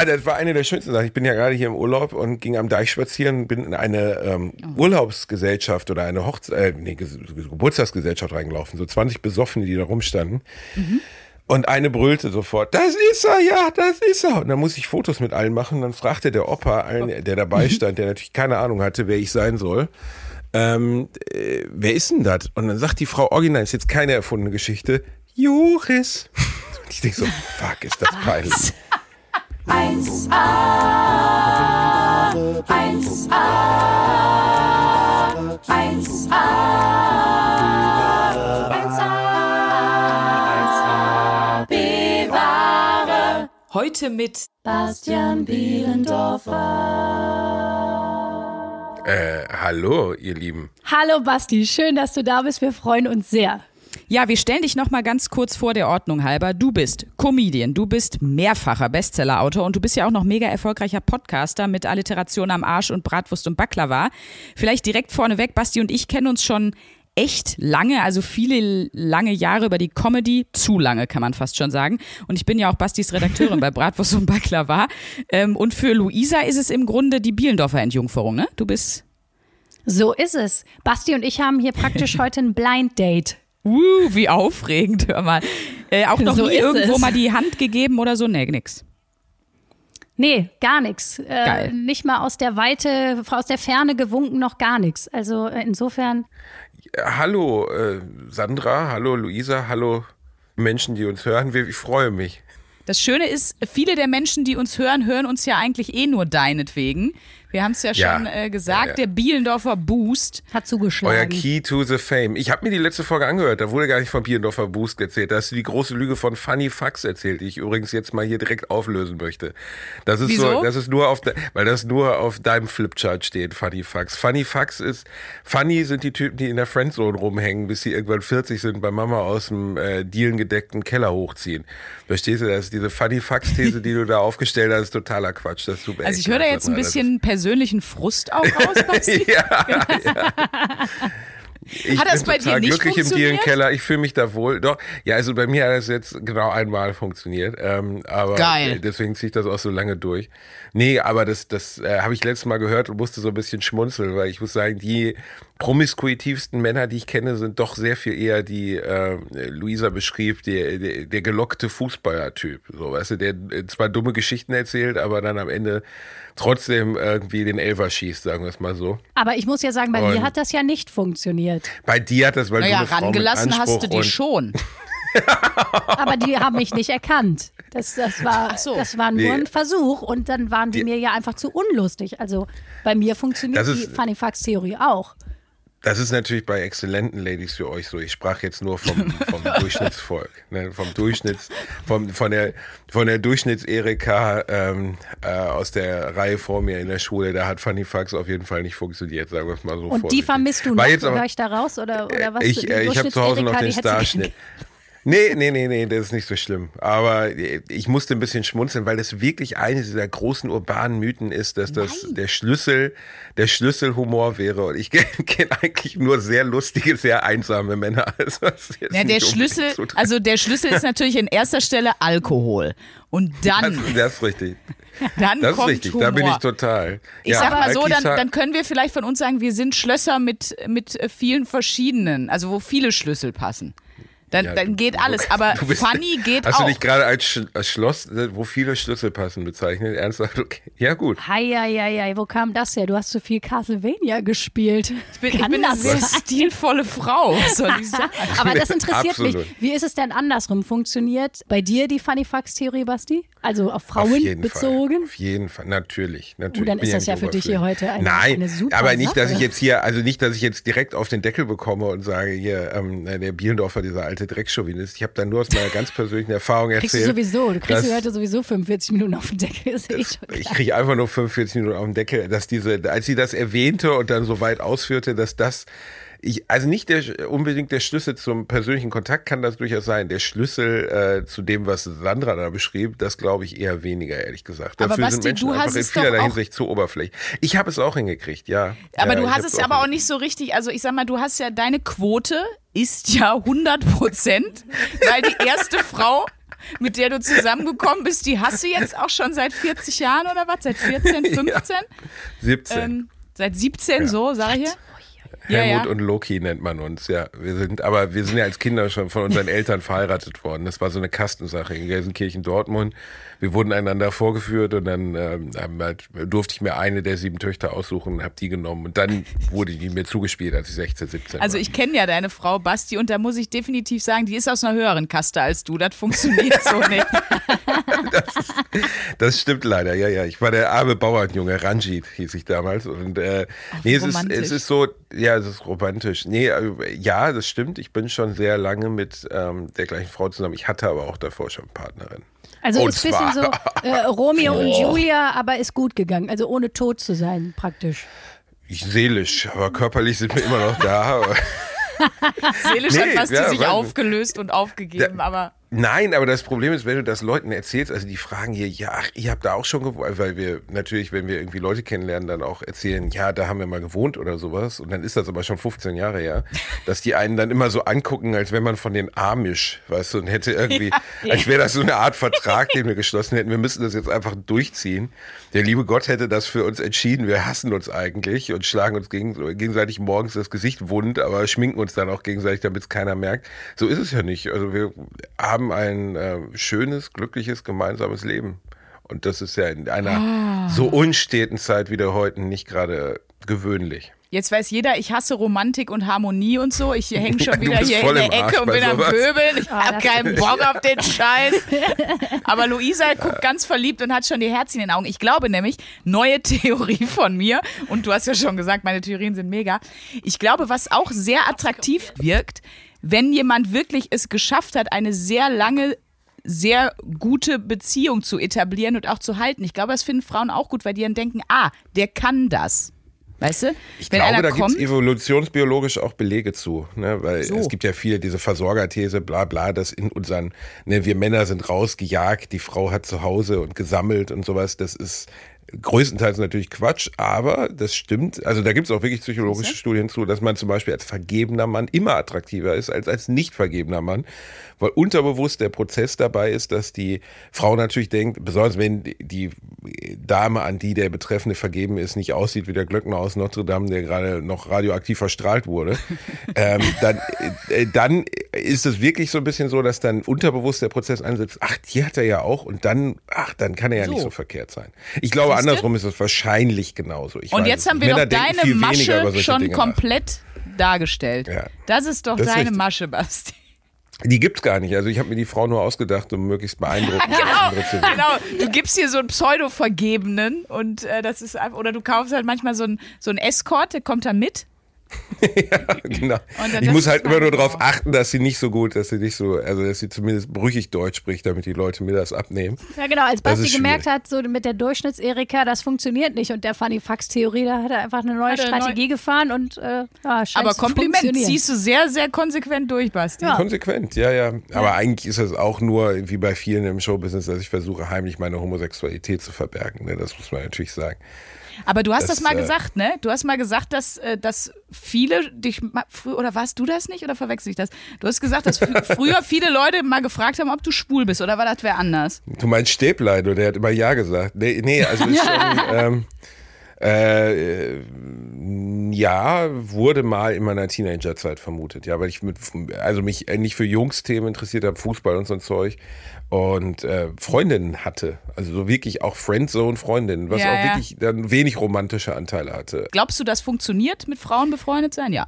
Ja, das war eine der schönsten Sachen. Ich bin ja gerade hier im Urlaub und ging am Deich spazieren, bin in eine ähm, oh. Urlaubsgesellschaft oder eine Hochze äh, nee, Geburtstagsgesellschaft reingelaufen. So 20 Besoffene, die da rumstanden. Mhm. Und eine brüllte sofort, das ist er, ja, das ist er. Und dann muss ich Fotos mit allen machen. Dann fragte der Opa, allen, der dabei stand, der natürlich keine Ahnung hatte, wer ich sein soll, ähm, äh, wer ist denn das? Und dann sagt die Frau original, ist jetzt keine erfundene Geschichte, Joris. Und ich denke so, fuck, ist das peinlich. 1a, 1a, 1a. Heute mit Bastian Bielendorfer. Äh, hallo, ihr Lieben. Hallo Basti, schön, dass du da bist. Wir freuen uns sehr. Ja, wir stellen dich noch mal ganz kurz vor der Ordnung halber. Du bist Comedian, du bist mehrfacher Bestsellerautor und du bist ja auch noch mega erfolgreicher Podcaster mit Alliteration am Arsch und Bratwurst und Baklava. Vielleicht direkt vorneweg, Basti und ich kennen uns schon echt lange, also viele lange Jahre über die Comedy, zu lange kann man fast schon sagen. Und ich bin ja auch Bastis Redakteurin bei Bratwurst und Baklava. Ähm, und für Luisa ist es im Grunde die Bielendorfer Entjungferung, ne? Du bist. So ist es. Basti und ich haben hier praktisch heute ein Blind Date. Uh, wie aufregend, hör mal. Äh, auch noch so nie irgendwo es. mal die Hand gegeben oder so? Nee, nix. Nee, gar nichts. Äh, nicht mal aus der Weite, aus der Ferne gewunken, noch gar nichts. Also äh, insofern. Hallo äh, Sandra, hallo Luisa, hallo Menschen, die uns hören. Ich freue mich. Das Schöne ist, viele der Menschen, die uns hören, hören uns ja eigentlich eh nur deinetwegen. Wir haben es ja schon ja. Äh, gesagt, ja, ja. der Bielendorfer Boost hat zugeschlagen. Euer Key to the Fame. Ich habe mir die letzte Folge angehört, da wurde gar nicht vom Bielendorfer Boost erzählt. Da hast du die große Lüge von Funny Fax erzählt, die ich übrigens jetzt mal hier direkt auflösen möchte. Das ist Wieso? so, das ist nur auf, de, weil das nur auf deinem Flipchart steht, Funny Fax. Funny Fax ist, Funny sind die Typen, die in der Friendzone rumhängen, bis sie irgendwann 40 sind, bei Mama aus dem äh, dielengedeckten Keller hochziehen. Verstehst du, das ist diese Funny Fax-These, die du da aufgestellt hast, ist totaler Quatsch. Das ist super also ich höre da jetzt ein bisschen persönlichen Frust auch raus, Basti? ja, ja. Ich hat das bei dir nicht glücklich im Dierenkeller. Ich fühle mich da wohl. Doch, ja, also bei mir hat es jetzt genau einmal funktioniert. Ähm, aber Geil. deswegen ziehe ich das auch so lange durch. Nee, aber das, das äh, habe ich letztes Mal gehört und musste so ein bisschen schmunzeln, weil ich muss sagen, die promiskuitivsten Männer, die ich kenne, sind doch sehr viel eher die, äh, Luisa beschrieb, der, der, der gelockte Fußballer-Typ. So, weißt du, der äh, zwar dumme Geschichten erzählt, aber dann am Ende trotzdem irgendwie den Elfer schießt, sagen wir es mal so. Aber ich muss ja sagen, bei und mir hat das ja nicht funktioniert. Bei dir hat das, weil naja, du eine Frau rangelassen mit hast du die schon. Aber die haben mich nicht erkannt. Das, das, war, so. das war nur nee. ein Versuch und dann waren die, die, mir ja einfach zu unlustig. Also bei mir funktioniert die Funny Fax Theorie auch. Das ist natürlich bei exzellenten Ladies für euch so. Ich sprach jetzt nur vom, vom Durchschnittsvolk, ne? vom Durchschnitts, vom, von der, von der Durchschnitts-Erika ähm, äh, aus der Reihe vor mir in der Schule. Da hat Funny Fax auf jeden Fall nicht funktioniert, sagen wir es mal so. Und die vermisst du noch? Höre ich da raus oder, oder was? Ich, äh, ich habe zu Hause noch den Starschnitt. Nee, nee, nee, nee, das ist nicht so schlimm. Aber ich musste ein bisschen schmunzeln, weil das wirklich eine dieser großen urbanen Mythen ist, dass das Nein. der Schlüssel, der Schlüsselhumor wäre. Und ich kenne eigentlich nur sehr lustige, sehr einsame Männer. Also ja, der Schlüssel, also der Schlüssel ist natürlich in erster Stelle Alkohol. Und dann. Das, das ist richtig. Dann das kommt ist richtig, Humor. da bin ich total. Ich ja, sag mal so, dann, dann können wir vielleicht von uns sagen, wir sind Schlösser mit, mit vielen verschiedenen, also wo viele Schlüssel passen. Dann, ja, dann geht alles. Aber bist, funny geht hast auch. Hast du dich gerade als, Sch als, Schloss, wo viele Schlüssel passen, bezeichnet? Ernsthaft? Okay. Ja, gut. Hei, hei, hei, wo kam das her? Du hast so viel Castlevania gespielt. Ich bin, ich bin eine sehr stilvolle Frau, soll ich sagen. Aber das interessiert Absolut. mich. Wie ist es denn andersrum? Funktioniert bei dir die Funny Fax-Theorie, Basti? Also auf Frauen auf bezogen? Fall. Auf jeden Fall, natürlich. natürlich. Und dann ist das ja für dich hier heute eine, Nein, eine super aber nicht, Sache. dass ich jetzt hier, also nicht, dass ich jetzt direkt auf den Deckel bekomme und sage, hier, ähm, der Bielendorfer, dieser alte Dreckschauvinist. Ich habe da nur aus meiner ganz persönlichen Erfahrung erzählt. Kriegst du sowieso, du kriegst heute sowieso 45 Minuten auf den Deckel. Das das, ich kriege einfach nur 45 Minuten auf den Deckel, dass diese, als sie das erwähnte und dann so weit ausführte, dass das ich, also nicht der, unbedingt der Schlüssel zum persönlichen Kontakt kann das durchaus sein. Der Schlüssel äh, zu dem, was Sandra da beschrieb, das glaube ich eher weniger, ehrlich gesagt. Dafür Basti, sind Menschen einfach in vielerlei Hinsicht zu oberflächlich. Ich habe es auch hingekriegt, ja. Aber ja, du hast es aber auch nicht so richtig, also ich sag mal, du hast ja deine Quote ist ja 100 Prozent, weil die erste Frau mit der du zusammengekommen bist, die hast du jetzt auch schon seit 40 Jahren oder was? Seit 14, 15? Ja, 17. Ähm, seit 17, ja. so, sag ich hier. Helmut ja, und Loki nennt man uns, ja. Wir sind, aber wir sind ja als Kinder schon von unseren Eltern verheiratet worden. Das war so eine Kastensache in Gelsenkirchen, Dortmund wir wurden einander vorgeführt und dann ähm, halt, durfte ich mir eine der sieben Töchter aussuchen und habe die genommen. Und dann wurde die mir zugespielt, als ich 16, 17 Also ich kenne ja deine Frau Basti und da muss ich definitiv sagen, die ist aus einer höheren Kaste als du. Das funktioniert so nicht. das, ist, das, stimmt leider, ja, ja. Ich war der arme Bauernjunge, Ranjit hieß ich damals. Und äh, Ach, nee, es ist, es ist so, ja, es ist romantisch. Nee, äh, ja, das stimmt. Ich bin schon sehr lange mit ähm, der gleichen Frau zusammen. Ich hatte aber auch davor schon Partnerin. Also und ist ein bisschen so äh, Romeo und Julia, aber ist gut gegangen. Also ohne tot zu sein, praktisch. Ich, seelisch, aber körperlich sind wir immer noch da. seelisch nee, hat Basti ja, sich aufgelöst und aufgegeben, da, aber. Nein, aber das Problem ist, wenn du das Leuten erzählst, also die fragen hier, ja, ach, ihr habt da auch schon gewohnt, weil wir natürlich, wenn wir irgendwie Leute kennenlernen, dann auch erzählen, ja, da haben wir mal gewohnt oder sowas. Und dann ist das aber schon 15 Jahre her, dass die einen dann immer so angucken, als wenn man von den Amish, weißt du, und hätte irgendwie, ja, als wäre das so eine Art Vertrag, den wir geschlossen hätten. Wir müssen das jetzt einfach durchziehen. Der liebe Gott hätte das für uns entschieden. Wir hassen uns eigentlich und schlagen uns gegenseitig morgens das Gesicht wund, aber schminken uns dann auch gegenseitig, damit es keiner merkt. So ist es ja nicht. Also wir haben haben ein äh, schönes, glückliches, gemeinsames Leben. Und das ist ja in einer ah. so unsteten Zeit wie der heute nicht gerade gewöhnlich. Jetzt weiß jeder, ich hasse Romantik und Harmonie und so. Ich hänge schon wieder hier in der Ecke und bin am Pöbeln. Ich ah, habe keinen Bock auf den Scheiß. Aber Luisa guckt ganz verliebt und hat schon die Herzchen in den Augen. Ich glaube nämlich, neue Theorie von mir, und du hast ja schon gesagt, meine Theorien sind mega. Ich glaube, was auch sehr attraktiv wirkt, wenn jemand wirklich es geschafft hat, eine sehr lange sehr gute Beziehung zu etablieren und auch zu halten. Ich glaube, das finden Frauen auch gut, weil die dann denken, ah, der kann das. Weißt du? Ich Wenn glaube, da gibt es evolutionsbiologisch auch Belege zu. Ne? Weil so. es gibt ja viele, diese Versorgerthese, bla bla, dass in unseren, ne, wir Männer sind rausgejagt, die Frau hat zu Hause und gesammelt und sowas. Das ist größtenteils natürlich Quatsch, aber das stimmt. Also da gibt es auch wirklich psychologische Studien zu, dass man zum Beispiel als vergebener Mann immer attraktiver ist als als nicht vergebener Mann, weil unterbewusst der Prozess dabei ist, dass die Frau natürlich denkt, besonders wenn die Dame, an die der Betreffende vergeben ist, nicht aussieht wie der Glöckner aus Notre Dame, der gerade noch radioaktiv verstrahlt wurde, ähm, dann, äh, dann ist es wirklich so ein bisschen so, dass dann unterbewusst der Prozess einsetzt, ach, die hat er ja auch und dann, ach, dann kann er ja so. nicht so verkehrt sein. Ich glaube, andersrum ist es wahrscheinlich genauso. Ich und jetzt haben wir doch deine Masche schon Dinge komplett nach. dargestellt. Ja. Das ist doch das deine ist Masche, Basti. Die gibt's gar nicht. Also ich habe mir die Frau nur ausgedacht, um möglichst beeindruckend genau, zu werden. Genau. Du gibst hier so einen Pseudo-Vergebenen und äh, das ist einfach, oder du kaufst halt manchmal so einen so Escort, der kommt da mit ja, genau. Ich muss halt immer nur darauf achten, dass sie nicht so gut, dass sie nicht so, also dass sie zumindest brüchig Deutsch spricht, damit die Leute mir das abnehmen. Ja, genau. Als Basti gemerkt hat, so mit der Durchschnitts-Erika, das funktioniert nicht und der Funny Fax-Theorie, da hat er einfach eine neue Strategie neu gefahren und äh, ja, Aber Kompliment ziehst du sehr, sehr konsequent durch, Basti. Ja. Konsequent, ja, ja. Aber eigentlich ist es auch nur, wie bei vielen im Showbusiness, dass ich versuche, heimlich meine Homosexualität zu verbergen. Ne? Das muss man natürlich sagen. Aber du hast das, das mal äh, gesagt, ne? Du hast mal gesagt, dass, äh, dass viele dich, oder warst du das nicht oder verwechsel ich das? Du hast gesagt, dass früher viele Leute mal gefragt haben, ob du schwul bist oder war das wer anders? Du meinst Stäblein, der hat immer Ja gesagt. Nee, nee also ist schon, ähm, äh, ja, wurde mal in meiner Teenagerzeit vermutet, ja, weil ich mit, also mich nicht für Jungsthemen interessiert habe, Fußball und so ein Zeug und äh, Freundinnen hatte. Also so wirklich auch Friendzone-Freundinnen, was ja, auch ja. wirklich dann wenig romantische Anteile hatte. Glaubst du, das funktioniert, mit Frauen befreundet sein? Ja.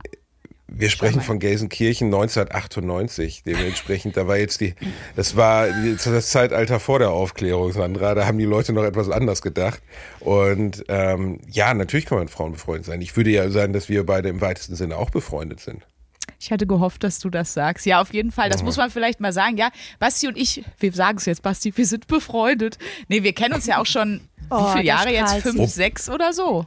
Wir sprechen von Gelsenkirchen 1998. Dementsprechend, da war jetzt die, das war das Zeitalter vor der Aufklärung, Sandra. Da haben die Leute noch etwas anders gedacht. Und ähm, ja, natürlich kann man mit Frauen befreundet sein. Ich würde ja sagen, dass wir beide im weitesten Sinne auch befreundet sind. Ich hatte gehofft, dass du das sagst. Ja, auf jeden Fall. Das muss man vielleicht mal sagen. Ja, Basti und ich, wir sagen es jetzt, Basti, wir sind befreundet. Nee, wir kennen uns ja auch schon, oh, wie viele Jahre jetzt? Fünf, sechs oder so?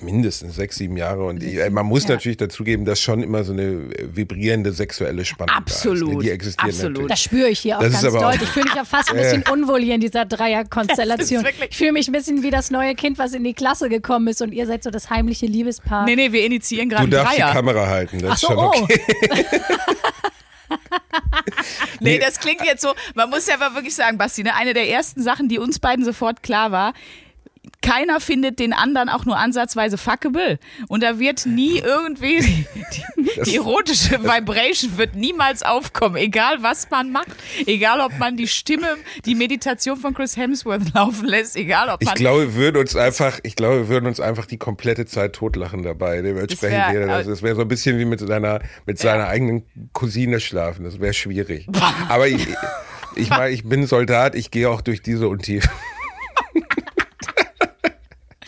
Mindestens sechs, sieben Jahre. Und ich, man muss ja. natürlich dazugeben, dass schon immer so eine vibrierende sexuelle Spannung Absolut. Da ist. Die existiert Absolut. Natürlich. Das spüre ich hier auch das ganz deutlich. Ich fühle mich ja fast ein bisschen unwohl hier in dieser Dreierkonstellation. Ich fühle mich ein bisschen wie das neue Kind, was in die Klasse gekommen ist und ihr seid so das heimliche Liebespaar. Nee, nee, wir initiieren gerade Du darfst Dreier. die Kamera halten, das Ach so, ist schon okay. Oh. nee, das klingt jetzt so, man muss ja aber wirklich sagen, Basti, ne, eine der ersten Sachen, die uns beiden sofort klar war, keiner findet den anderen auch nur ansatzweise fuckable. Und da wird nie irgendwie die, die, die erotische Vibration wird niemals aufkommen, egal was man macht, egal ob man die Stimme, die Meditation von Chris Hemsworth laufen lässt, egal ob man. Ich glaube, wir würden uns einfach, ich glaube, wir würden uns einfach die komplette Zeit totlachen dabei. Dementsprechend wäre das, das wäre so ein bisschen wie mit seiner, mit seiner ja. eigenen Cousine schlafen. Das wäre schwierig. Aber ich, ich meine, ich bin Soldat, ich gehe auch durch diese Untiefen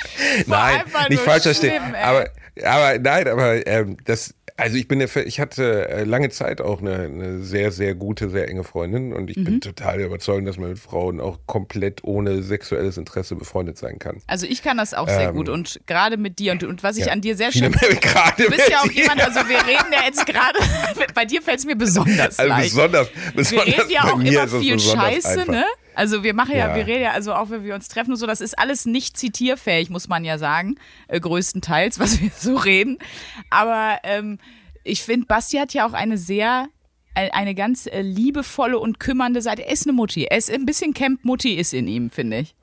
nein, nicht falsch verstehen. Aber, aber nein, aber ähm, das, also ich bin der, ich hatte äh, lange Zeit auch eine, eine sehr, sehr gute, sehr enge Freundin und ich mhm. bin total überzeugt, dass man mit Frauen auch komplett ohne sexuelles Interesse befreundet sein kann. Also ich kann das auch sehr ähm, gut und gerade mit dir und, und was ich ja, an dir sehr schön finde, du bist ja auch jemand, also wir reden ja jetzt gerade, bei dir fällt es mir besonders also leicht. Besonders, besonders wir reden ja auch immer viel Scheiße, einfach. ne? Also wir machen ja, ja, wir reden ja, also auch wenn wir uns treffen und so, das ist alles nicht zitierfähig, muss man ja sagen, äh, größtenteils, was wir so reden. Aber ähm, ich finde, Basti hat ja auch eine sehr äh, eine ganz äh, liebevolle und kümmernde Seite. Er ist eine Mutti. Er ist ein bisschen Camp-Mutti ist in ihm, finde ich.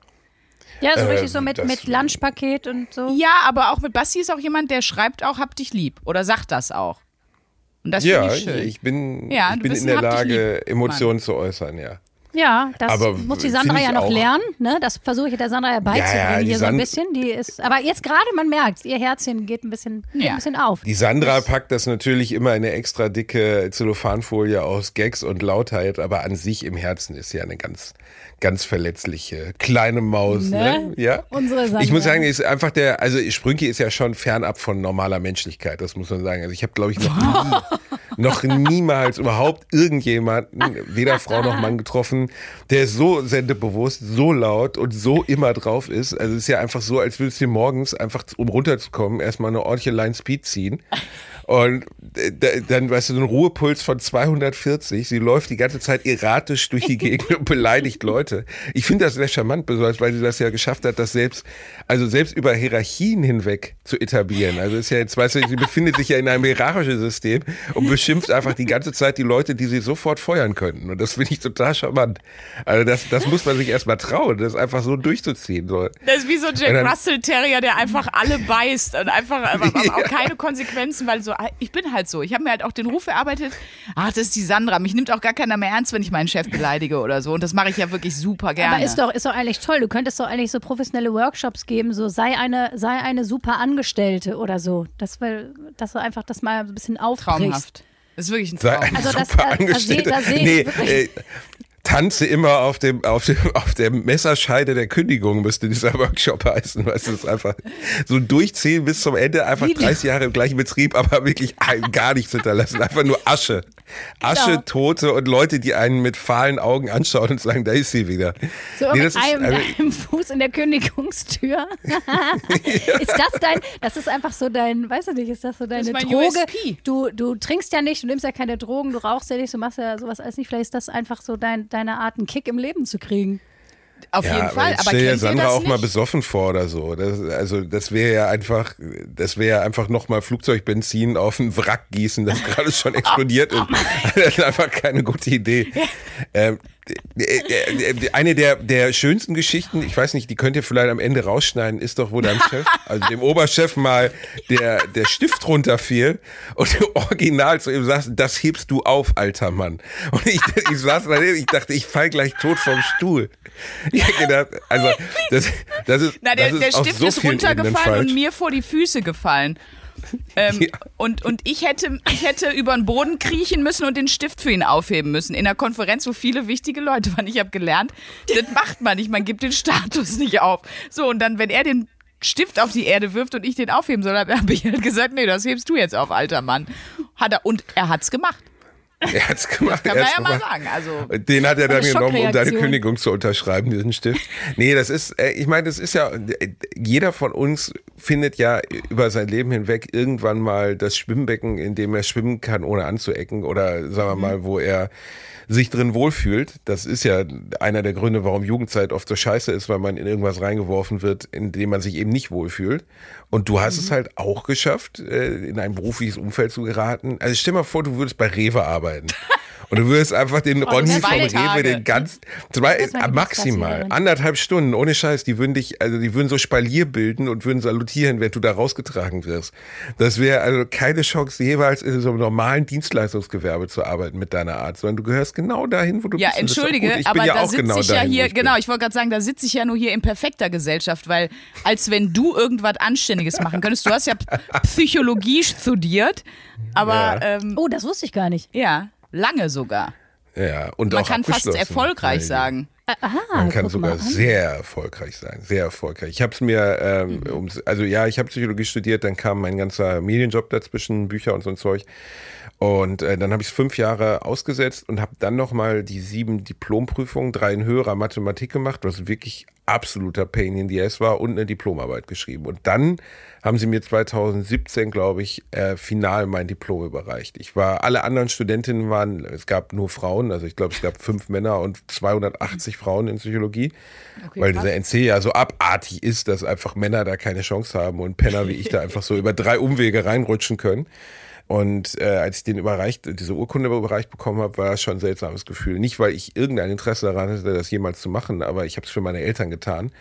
Ja, so richtig so ähm, mit, mit Lunchpaket und so. Ja, aber auch mit Basti ist auch jemand, der schreibt auch, hab dich lieb. Oder sagt das auch. Und das ja, ich schön. ich bin, ja, ich bin in der Lage, Emotionen zu äußern, ja. Ja, das aber muss die Sandra ja noch lernen. Ne? Das versuche ich der Sandra ja beizubringen ja, ja, hier so ein bisschen. Die ist, aber jetzt gerade, man merkt, ihr Herzchen geht ein bisschen, ja. ein bisschen auf. Die Sandra packt das natürlich immer in eine extra dicke Zellophanfolie aus Gags und Lautheit, aber an sich im Herzen ist sie eine ganz, ganz verletzliche kleine Maus. Ne? ne? Ja. Unsere Sandra. Ich muss sagen, ist einfach der, also Sprünki ist ja schon fernab von normaler Menschlichkeit, das muss man sagen. Also ich habe, glaube ich, noch nie, noch niemals überhaupt irgendjemanden, weder Frau noch Mann getroffen, der so sendebewusst, so laut und so immer drauf ist. Also es ist ja einfach so, als würdest du morgens einfach, um runterzukommen, erstmal eine ordentliche Line Speed ziehen. Und äh, dann, weißt du, so ein Ruhepuls von 240. Sie läuft die ganze Zeit erratisch durch die Gegend und beleidigt Leute. Ich finde das sehr charmant, besonders weil sie das ja geschafft hat, das selbst, also selbst über Hierarchien hinweg zu etablieren. Also ist ja jetzt, weißt du, sie befindet sich ja in einem hierarchischen System und beschimpft einfach die ganze Zeit die Leute, die sie sofort feuern könnten. Und das finde ich total charmant. Also das, das muss man sich erstmal trauen, das einfach so durchzuziehen. So. Das ist wie so ein Jack Russell Terrier, der einfach alle beißt und einfach, einfach auch keine Konsequenzen, weil so ich bin halt so. Ich habe mir halt auch den Ruf erarbeitet, ach, das ist die Sandra. Mich nimmt auch gar keiner mehr ernst, wenn ich meinen Chef beleidige oder so. Und das mache ich ja wirklich super gerne. Aber ist doch, ist doch eigentlich toll. Du könntest doch eigentlich so professionelle Workshops geben, so sei eine, sei eine super Angestellte oder so. Das, will, dass du einfach das mal ein bisschen aufbrichst. Traumhaft. Das ist wirklich ein Traum. Also das, da, da, da, da nee, äh, tanze immer auf dem, auf dem, auf der Messerscheide der Kündigung müsste dieser Workshop heißen. Weißt du, es ist einfach so durchziehen bis zum Ende, einfach 30 Jahre im gleichen Betrieb, aber wirklich gar nichts hinterlassen. Einfach nur Asche. Asche, genau. Tote und Leute, die einen mit fahlen Augen anschauen und sagen, da ist sie wieder. So nee, mit einem, ist, einem Fuß in der Kündigungstür. ist das dein, das ist einfach so dein, weißt du nicht, ist das so deine das Droge? USP. Du, du trinkst ja nicht, du nimmst ja keine Drogen, du rauchst ja nicht, du machst ja sowas alles nicht. Vielleicht ist das einfach so dein, deine Art, einen Kick im Leben zu kriegen. Auf ja, jeden Fall. Aber stell dir Sandra auch nicht? mal besoffen vor oder so. Das, also das wäre ja einfach, das wäre ja einfach nochmal Flugzeugbenzin auf ein Wrack gießen, das gerade schon explodiert ist. Das ist einfach keine gute Idee. Ähm, äh, äh, äh, eine der, der schönsten Geschichten, ich weiß nicht, die könnt ihr vielleicht am Ende rausschneiden, ist doch, wo deinem Chef, also dem Oberchef mal der, der Stift runterfiel und du original zu ihm sagst, das hebst du auf, alter Mann. Und ich, ich saß daneben, ich dachte, ich fall gleich tot vom Stuhl. Ich hab gedacht, also, das, das ist, Na, der, das ist der Stift so ist runtergefallen und mir vor die Füße gefallen. Ähm, ja. und, und ich hätte, ich hätte über den Boden kriechen müssen und den Stift für ihn aufheben müssen. In einer Konferenz, wo viele wichtige Leute waren. Ich habe gelernt, das macht man nicht. Man gibt den Status nicht auf. So, und dann, wenn er den Stift auf die Erde wirft und ich den aufheben soll, habe ich halt gesagt, nee, das hebst du jetzt auf, alter Mann. Hat er, und er hat's gemacht. Er hat's gemacht. Das kann man ja mal sagen. Also, den hat er dann genommen, um deine Kündigung zu unterschreiben, diesen Stift. Nee, das ist, äh, ich meine, das ist ja, jeder von uns findet ja über sein Leben hinweg irgendwann mal das Schwimmbecken, in dem er schwimmen kann, ohne anzuecken oder sagen wir mhm. mal, wo er sich drin wohlfühlt. Das ist ja einer der Gründe, warum Jugendzeit oft so scheiße ist, weil man in irgendwas reingeworfen wird, in dem man sich eben nicht wohlfühlt. Und du hast mhm. es halt auch geschafft, äh, in ein berufliches Umfeld zu geraten. Also stell mal vor, du würdest bei Rewe arbeiten. Und du würdest einfach den oh, Ronny vom Rewe den ganz, zwei, maximal, anderthalb Stunden, ohne Scheiß, die würden dich, also die würden so Spalier bilden und würden salutieren, wenn du da rausgetragen wirst. Das wäre also keine Chance, jeweils in so einem normalen Dienstleistungsgewerbe zu arbeiten mit deiner Art, sondern du gehörst genau dahin, wo du ja, bist. Ja, entschuldige, aber ja da sitze genau ich ja dahin, hier, genau, ich wollte gerade sagen, da sitze ich ja nur hier in perfekter Gesellschaft, weil als wenn du irgendwas Anständiges machen könntest. Du hast ja Psychologie studiert, aber ja. ähm, oh, das wusste ich gar nicht. Ja, lange sogar. Ja, und Man auch kann fast erfolgreich sagen. Aha, Man kann sogar sehr erfolgreich sein, sehr erfolgreich. Ich habe es mir, ähm, mhm. also ja, ich habe Psychologie studiert, dann kam mein ganzer Medienjob dazwischen, Bücher und so ein Zeug. Und äh, dann habe ich es fünf Jahre ausgesetzt und habe dann nochmal die sieben Diplomprüfungen, drei in höherer Mathematik gemacht, was wirklich absoluter Pain in the Ass war und eine Diplomarbeit geschrieben. Und dann haben sie mir 2017, glaube ich, äh, final mein Diplom überreicht. Ich war, alle anderen Studentinnen waren, es gab nur Frauen, also ich glaube, es gab fünf Männer und 280 Frauen in Psychologie, okay, weil dieser NC ja so abartig ist, dass einfach Männer da keine Chance haben und Penner wie ich da einfach so über drei Umwege reinrutschen können. Und äh, als ich den überreicht, diese Urkunde überreicht bekommen habe, war das schon ein seltsames Gefühl. Nicht, weil ich irgendein Interesse daran hatte, das jemals zu machen, aber ich habe es für meine Eltern getan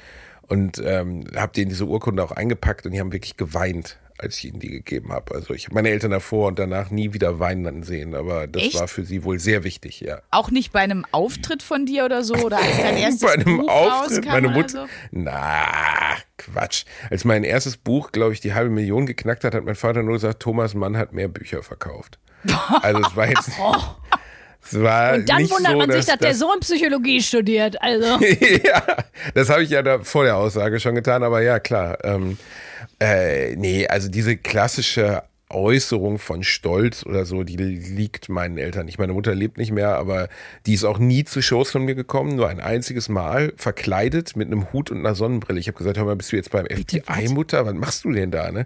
und ähm, habe denen diese Urkunde auch eingepackt und die haben wirklich geweint als ich ihnen die gegeben habe. Also ich habe meine Eltern davor und danach nie wieder weinen sehen, aber das Echt? war für sie wohl sehr wichtig, ja. Auch nicht bei einem Auftritt von dir oder so oder als dein erstes bei einem Buch Auftritt, meine Mutter. So? Na, Quatsch. Als mein erstes Buch, glaube ich, die halbe Million geknackt hat, hat mein Vater nur gesagt, Thomas Mann hat mehr Bücher verkauft. Also es war jetzt. Es war und dann wundert so, man sich, dass, dass, der Sohn Psychologie studiert. Also. ja, das habe ich ja da vor der Aussage schon getan, aber ja, klar. Ähm, äh, nee, also diese klassische Äußerung von Stolz oder so, die liegt meinen Eltern nicht. Meine Mutter lebt nicht mehr, aber die ist auch nie zu Shows von mir gekommen, nur ein einziges Mal, verkleidet mit einem Hut und einer Sonnenbrille. Ich habe gesagt, hör mal, bist du jetzt beim FBI, Mutter? Was machst du denn da, ne?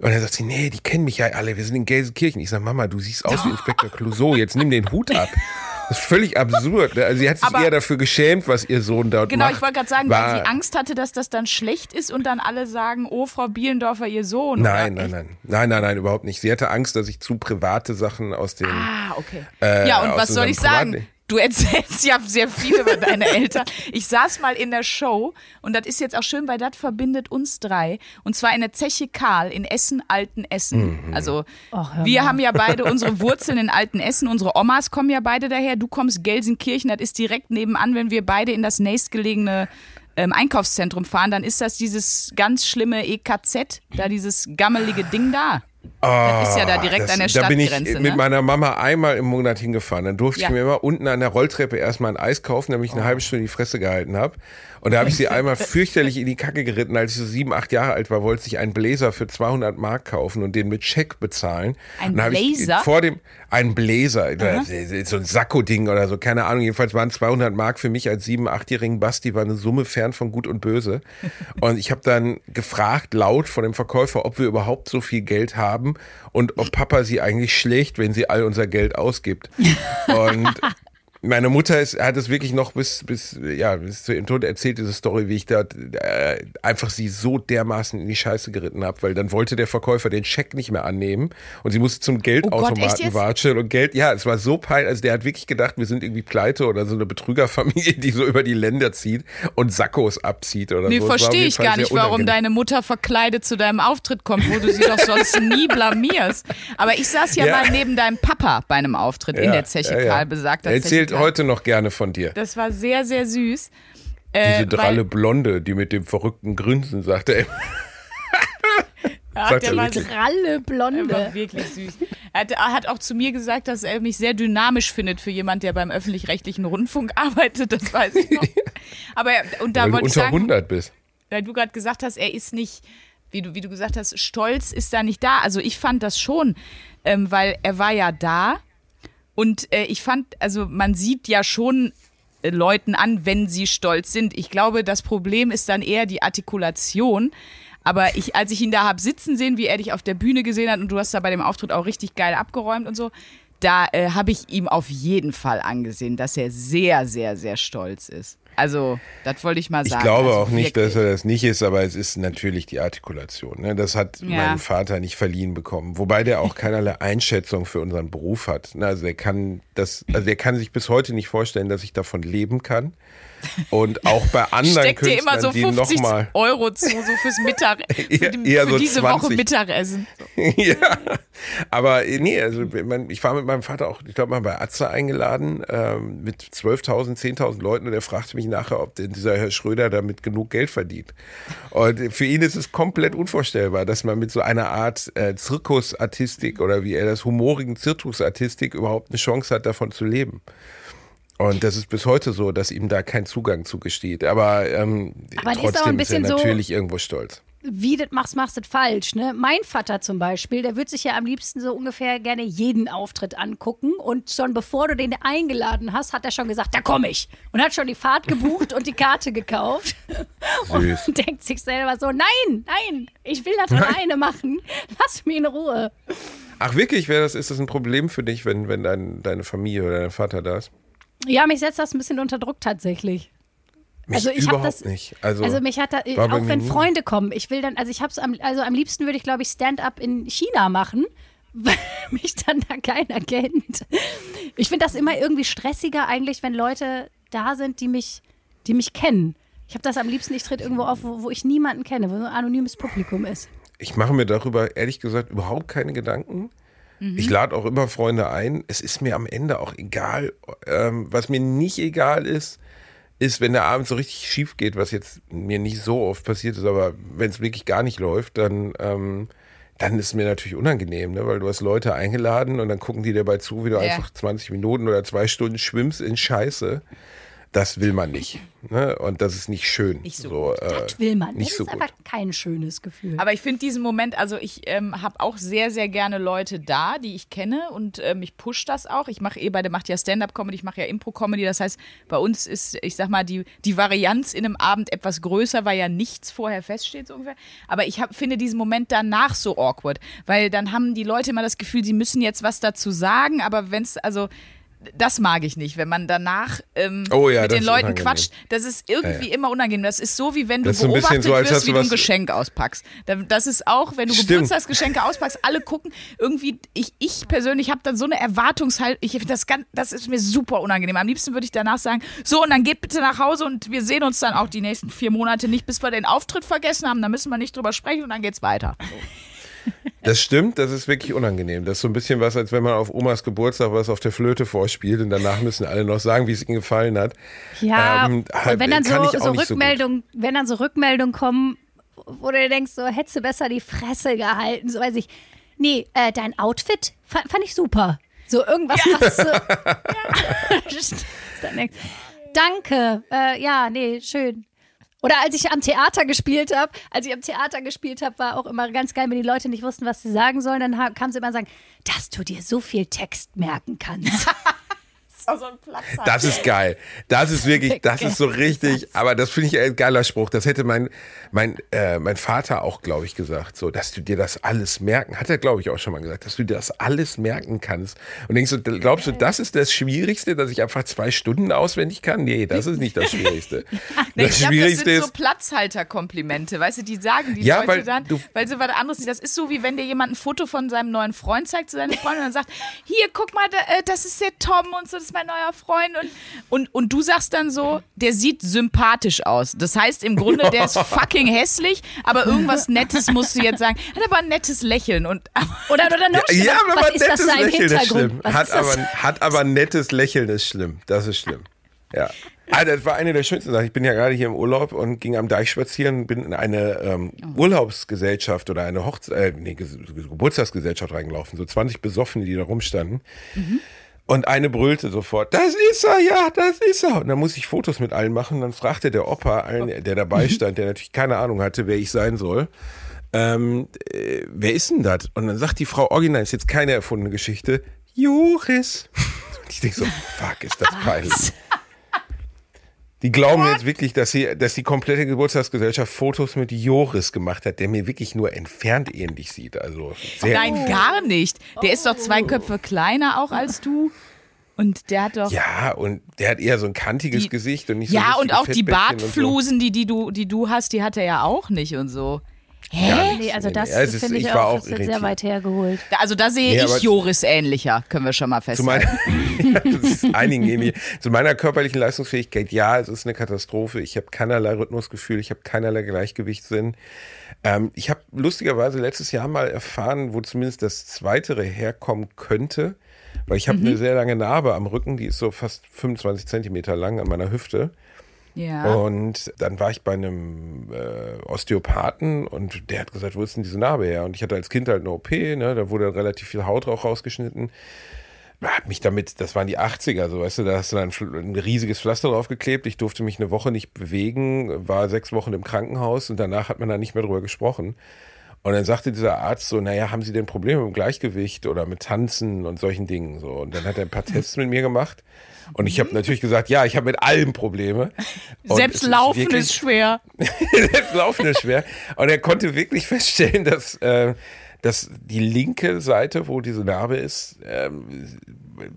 Und dann sagt sie, nee, die kennen mich ja alle, wir sind in Gelsenkirchen. Ich sage, Mama, du siehst aus wie Inspektor Clouseau, jetzt nimm den Hut ab. Das ist völlig absurd. Ne? Also sie hat sich Aber eher dafür geschämt, was ihr Sohn dort genau, macht. Genau, ich wollte gerade sagen, weil sie Angst hatte, dass das dann schlecht ist und dann alle sagen, oh, Frau Bielendorfer, ihr Sohn. Nein, nein, nein. Nein, nein, nein, überhaupt nicht. Sie hatte Angst, dass ich zu private Sachen aus dem. Ah, okay. Äh, ja, und was soll ich sagen? Du erzählst ja sehr viel über deine Eltern. Ich saß mal in der Show und das ist jetzt auch schön, weil das verbindet uns drei. Und zwar in der Zeche Karl in Essen, Altenessen. Mhm. Also Och, wir haben ja beide unsere Wurzeln in Altenessen. Unsere Omas kommen ja beide daher. Du kommst Gelsenkirchen, das ist direkt nebenan. Wenn wir beide in das nächstgelegene ähm, Einkaufszentrum fahren, dann ist das dieses ganz schlimme EKZ, da dieses gammelige Ding da. Oh, das ist ja da direkt das, an der Stadtgrenze. Da bin ich mit ne? meiner Mama einmal im Monat hingefahren. Dann durfte ja. ich mir immer unten an der Rolltreppe erstmal ein Eis kaufen, damit ich eine oh. halbe Stunde die Fresse gehalten habe. Und da habe ich sie einmal fürchterlich in die Kacke geritten. Als ich so sieben, acht Jahre alt war, wollte ich einen Bläser für 200 Mark kaufen und den mit Scheck bezahlen. Ein Bläser? vor dem, ein Bläser, Aha. so ein Sakko-Ding oder so, keine Ahnung. Jedenfalls waren 200 Mark für mich als sieben, achtjährigen Basti, war eine Summe fern von Gut und Böse. Und ich habe dann gefragt, laut von dem Verkäufer, ob wir überhaupt so viel Geld haben und ob Papa sie eigentlich schlägt, wenn sie all unser Geld ausgibt. Und meine Mutter ist, hat es wirklich noch bis, bis, ja, bis zu ihrem Tod erzählt, diese Story, wie ich da äh, einfach sie so dermaßen in die Scheiße geritten habe, weil dann wollte der Verkäufer den Scheck nicht mehr annehmen und sie musste zum Geldautomaten oh watscheln und Geld, ja, es war so peinlich, also der hat wirklich gedacht, wir sind irgendwie pleite oder so eine Betrügerfamilie, die so über die Länder zieht und Sackos abzieht oder nee, so. Nee, verstehe ich gar nicht, warum deine Mutter verkleidet zu deinem Auftritt kommt, wo du sie doch sonst nie blamierst. Aber ich saß ja, ja, mal neben deinem Papa bei einem Auftritt ja, in der Zeche, ja, Karl besagt. Erzählt heute noch gerne von dir. Das war sehr, sehr süß. Äh, Diese dralle Blonde, die mit dem verrückten Grinsen, sagte er. Ja, sagt der war dralle Blonde. Er war wirklich süß. Er hat, er hat, auch zu mir gesagt, dass er mich sehr dynamisch findet für jemand, der beim öffentlich-rechtlichen Rundfunk arbeitet. Das weiß ich noch. Aber und da Weil wollte du unter ich sagen, 100 bist. Weil du gerade gesagt hast, er ist nicht, wie du, wie du gesagt hast, stolz ist da nicht da. Also ich fand das schon, ähm, weil er war ja da und äh, ich fand, also man sieht ja schon äh, Leuten an, wenn sie stolz sind. Ich glaube, das Problem ist dann eher die Artikulation. Aber ich, als ich ihn da hab sitzen sehen, wie er dich auf der Bühne gesehen hat und du hast da bei dem Auftritt auch richtig geil abgeräumt und so, da äh, habe ich ihm auf jeden Fall angesehen, dass er sehr, sehr, sehr stolz ist. Also, das wollte ich mal sagen. Ich glaube also auch nicht, dass er das nicht ist, aber es ist natürlich die Artikulation. Ne? Das hat ja. mein Vater nicht verliehen bekommen. Wobei der auch keinerlei Einschätzung für unseren Beruf hat. Ne? Also der kann das, also der kann sich bis heute nicht vorstellen, dass ich davon leben kann. Und auch bei anderen Steckt dir immer so 50 Euro zu, so fürs Mittag, für, die, für so diese 20. Woche Mittagessen. ja, aber äh, nee, also ich war mit meinem Vater auch, ich glaube mal bei Atze eingeladen ähm, mit 12.000, 10.000 Leuten und er fragte mich nachher, ob denn dieser Herr Schröder damit genug Geld verdient. Und für ihn ist es komplett unvorstellbar, dass man mit so einer Art äh, Zirkusartistik oder wie er das humorigen Zirkusartistik überhaupt eine Chance hat, davon zu leben. Und das ist bis heute so, dass ihm da kein Zugang zugesteht. Aber, ähm, Aber trotzdem ist, ist er natürlich so irgendwo stolz wie du das machst, machst du das falsch. Ne? Mein Vater zum Beispiel, der würde sich ja am liebsten so ungefähr gerne jeden Auftritt angucken. Und schon bevor du den eingeladen hast, hat er schon gesagt, da komme ich. Und hat schon die Fahrt gebucht und die Karte gekauft. Süß. Und denkt sich selber so, nein, nein, ich will das nein. alleine machen. Lass mich in Ruhe. Ach wirklich, das, ist das ein Problem für dich, wenn, wenn dein, deine Familie oder dein Vater da ist? Ja, mich setzt das ein bisschen unter Druck tatsächlich. Mich also ich überhaupt das, nicht. Also, also mich hat da, auch wenn Freunde kommen, ich will dann, also ich hab's am, also am liebsten würde ich glaube ich Stand-up in China machen, weil mich dann da keiner kennt. Ich finde das immer irgendwie stressiger eigentlich, wenn Leute da sind, die mich, die mich kennen. Ich habe das am liebsten, ich trete irgendwo auf, wo, wo ich niemanden kenne, wo so ein anonymes Publikum ist. Ich mache mir darüber ehrlich gesagt überhaupt keine Gedanken. Mhm. Ich lade auch immer Freunde ein. Es ist mir am Ende auch egal. Ähm, was mir nicht egal ist, ist, wenn der Abend so richtig schief geht, was jetzt mir nicht so oft passiert ist, aber wenn es wirklich gar nicht läuft, dann, ähm, dann ist es mir natürlich unangenehm, ne? weil du hast Leute eingeladen und dann gucken die dabei zu, wie du ja. einfach 20 Minuten oder zwei Stunden schwimmst in Scheiße das will man nicht. Ne? Und das ist nicht schön. Nicht so, so äh, das will man. Nicht das so ist gut. einfach kein schönes Gefühl. Aber ich finde diesen Moment, also ich ähm, habe auch sehr, sehr gerne Leute da, die ich kenne und äh, mich pusht das auch. Ich mache eh beide, macht ja Stand-Up-Comedy, ich mache ja Impro-Comedy. Das heißt, bei uns ist, ich sag mal, die, die Varianz in einem Abend etwas größer, weil ja nichts vorher feststeht, so ungefähr. Aber ich hab, finde diesen Moment danach so awkward, weil dann haben die Leute immer das Gefühl, sie müssen jetzt was dazu sagen, aber wenn es, also das mag ich nicht, wenn man danach ähm, oh ja, mit den Leuten unangenehm. quatscht. Das ist irgendwie ja, ja. immer unangenehm. Das ist so, wie wenn du beobachtet so, wirst, wie du ein Geschenk auspackst. Das ist auch, wenn du Stimmt. Geburtstagsgeschenke auspackst, alle gucken. Irgendwie, ich, ich persönlich habe dann so eine Erwartungshaltung. Ich, das, das ist mir super unangenehm. Am liebsten würde ich danach sagen, so und dann geht bitte nach Hause und wir sehen uns dann auch die nächsten vier Monate nicht, bis wir den Auftritt vergessen haben. Da müssen wir nicht drüber sprechen und dann geht's weiter. So. Das stimmt, das ist wirklich unangenehm. Das ist so ein bisschen was, als wenn man auf Omas Geburtstag was auf der Flöte vorspielt und danach müssen alle noch sagen, wie es ihnen gefallen hat. Ja, ähm, halt, wenn dann so, so Rückmeldungen, so wenn dann so Rückmeldungen kommen, wo du denkst, so hättest du besser die Fresse gehalten, so weiß ich. Nee, äh, dein Outfit fand, fand, ich super. So irgendwas, ja. was so. ja. Danke. Äh, ja, nee, schön. Oder als ich am Theater gespielt habe, als ich am Theater gespielt habe, war auch immer ganz geil, wenn die Leute nicht wussten, was sie sagen sollen. Dann kamen sie immer und sagen, dass du dir so viel Text merken kannst. auch so ein Platz hat. Das ist geil. Das ist wirklich, das ist so richtig, aber das finde ich ein geiler Spruch. Das hätte mein, mein, äh, mein Vater auch, glaube ich, gesagt, so, dass du dir das alles merken, hat er, glaube ich, auch schon mal gesagt, dass du dir das alles merken kannst. Und denkst du, glaubst du, das ist das Schwierigste, dass ich einfach zwei Stunden auswendig kann? Nee, das ist nicht das Schwierigste. nee, das ich glaub, Schwierigste das sind so Platzhalterkomplimente, weißt du, die sagen die ja, Leute weil dann, du, weil sie was anderes nicht. Das ist so, wie wenn dir jemand ein Foto von seinem neuen Freund zeigt zu seiner Freundin und dann sagt, hier, guck mal, äh, das ist der Tom und so, das ist mein neuer Freund. Und, und, und du sagst dann so, der sieht sympathisch aus. Das heißt im Grunde, der ist fucking hässlich, aber irgendwas Nettes musst du jetzt sagen. Hat aber ein nettes Lächeln. Und, oder, oder noch schlimmer, ja, aber was ist das da im Lächeln Hintergrund? Hat aber, hat aber ein nettes Lächeln ist schlimm. Das ist schlimm. Ja. Also das war eine der schönsten Sachen. Ich bin ja gerade hier im Urlaub und ging am Deich spazieren, bin in eine ähm, oh. Urlaubsgesellschaft oder eine Hochze äh, nee, Geburtstagsgesellschaft reingelaufen. So 20 Besoffene, die da rumstanden. Mhm. Und eine brüllte sofort, das ist er, ja, das ist er. Und dann muss ich Fotos mit allen machen. Dann fragte der Opa, allen, der dabei stand, der natürlich keine Ahnung hatte, wer ich sein soll, ähm, äh, wer ist denn das? Und dann sagt die Frau, original, ist jetzt keine erfundene Geschichte, Joris. Und ich denke so, fuck, ist das peinlich. Die glauben What? jetzt wirklich, dass sie, dass die komplette Geburtstagsgesellschaft Fotos mit Joris gemacht hat, der mir wirklich nur entfernt ähnlich sieht. Also sehr Nein, gar nicht. Der ist doch zwei Köpfe kleiner auch als du. Und der hat doch. Ja, und der hat eher so ein kantiges die, Gesicht und nicht so Ja, und auch die Bartflusen, so. die, die, du, die du hast, die hat er ja auch nicht und so. Hä? Nee, also das, das finde ich, ich auch, auch sehr weit hergeholt. Also da sehe nee, ich Joris ähnlicher, können wir schon mal feststellen. Zu meiner, das ist einigen ähnlich. Zu meiner körperlichen Leistungsfähigkeit, ja, es ist eine Katastrophe. Ich habe keinerlei Rhythmusgefühl, ich habe keinerlei Gleichgewichtssinn. Ähm, ich habe lustigerweise letztes Jahr mal erfahren, wo zumindest das Zweitere herkommen könnte, weil ich habe mhm. eine sehr lange Narbe am Rücken, die ist so fast 25 Zentimeter lang an meiner Hüfte. Ja. Und dann war ich bei einem äh, Osteopathen und der hat gesagt, wo ist denn diese Narbe her? Und ich hatte als Kind halt eine OP, ne? da wurde relativ viel Haut auch rausgeschnitten. Hab mich damit, das waren die 80er, so weißt du, da hast du dann ein riesiges Pflaster draufgeklebt. Ich durfte mich eine Woche nicht bewegen, war sechs Wochen im Krankenhaus und danach hat man da nicht mehr drüber gesprochen. Und dann sagte dieser Arzt so, naja, haben Sie denn Probleme mit dem Gleichgewicht oder mit Tanzen und solchen Dingen? So. Und dann hat er ein paar Tests mit mir gemacht. Und ich habe mhm. natürlich gesagt, ja, ich habe mit allem Probleme. Und Selbst Laufen ist, ist schwer. Selbst Laufen ist schwer. Und er konnte wirklich feststellen, dass, äh, dass die linke Seite, wo diese Narbe ist, äh,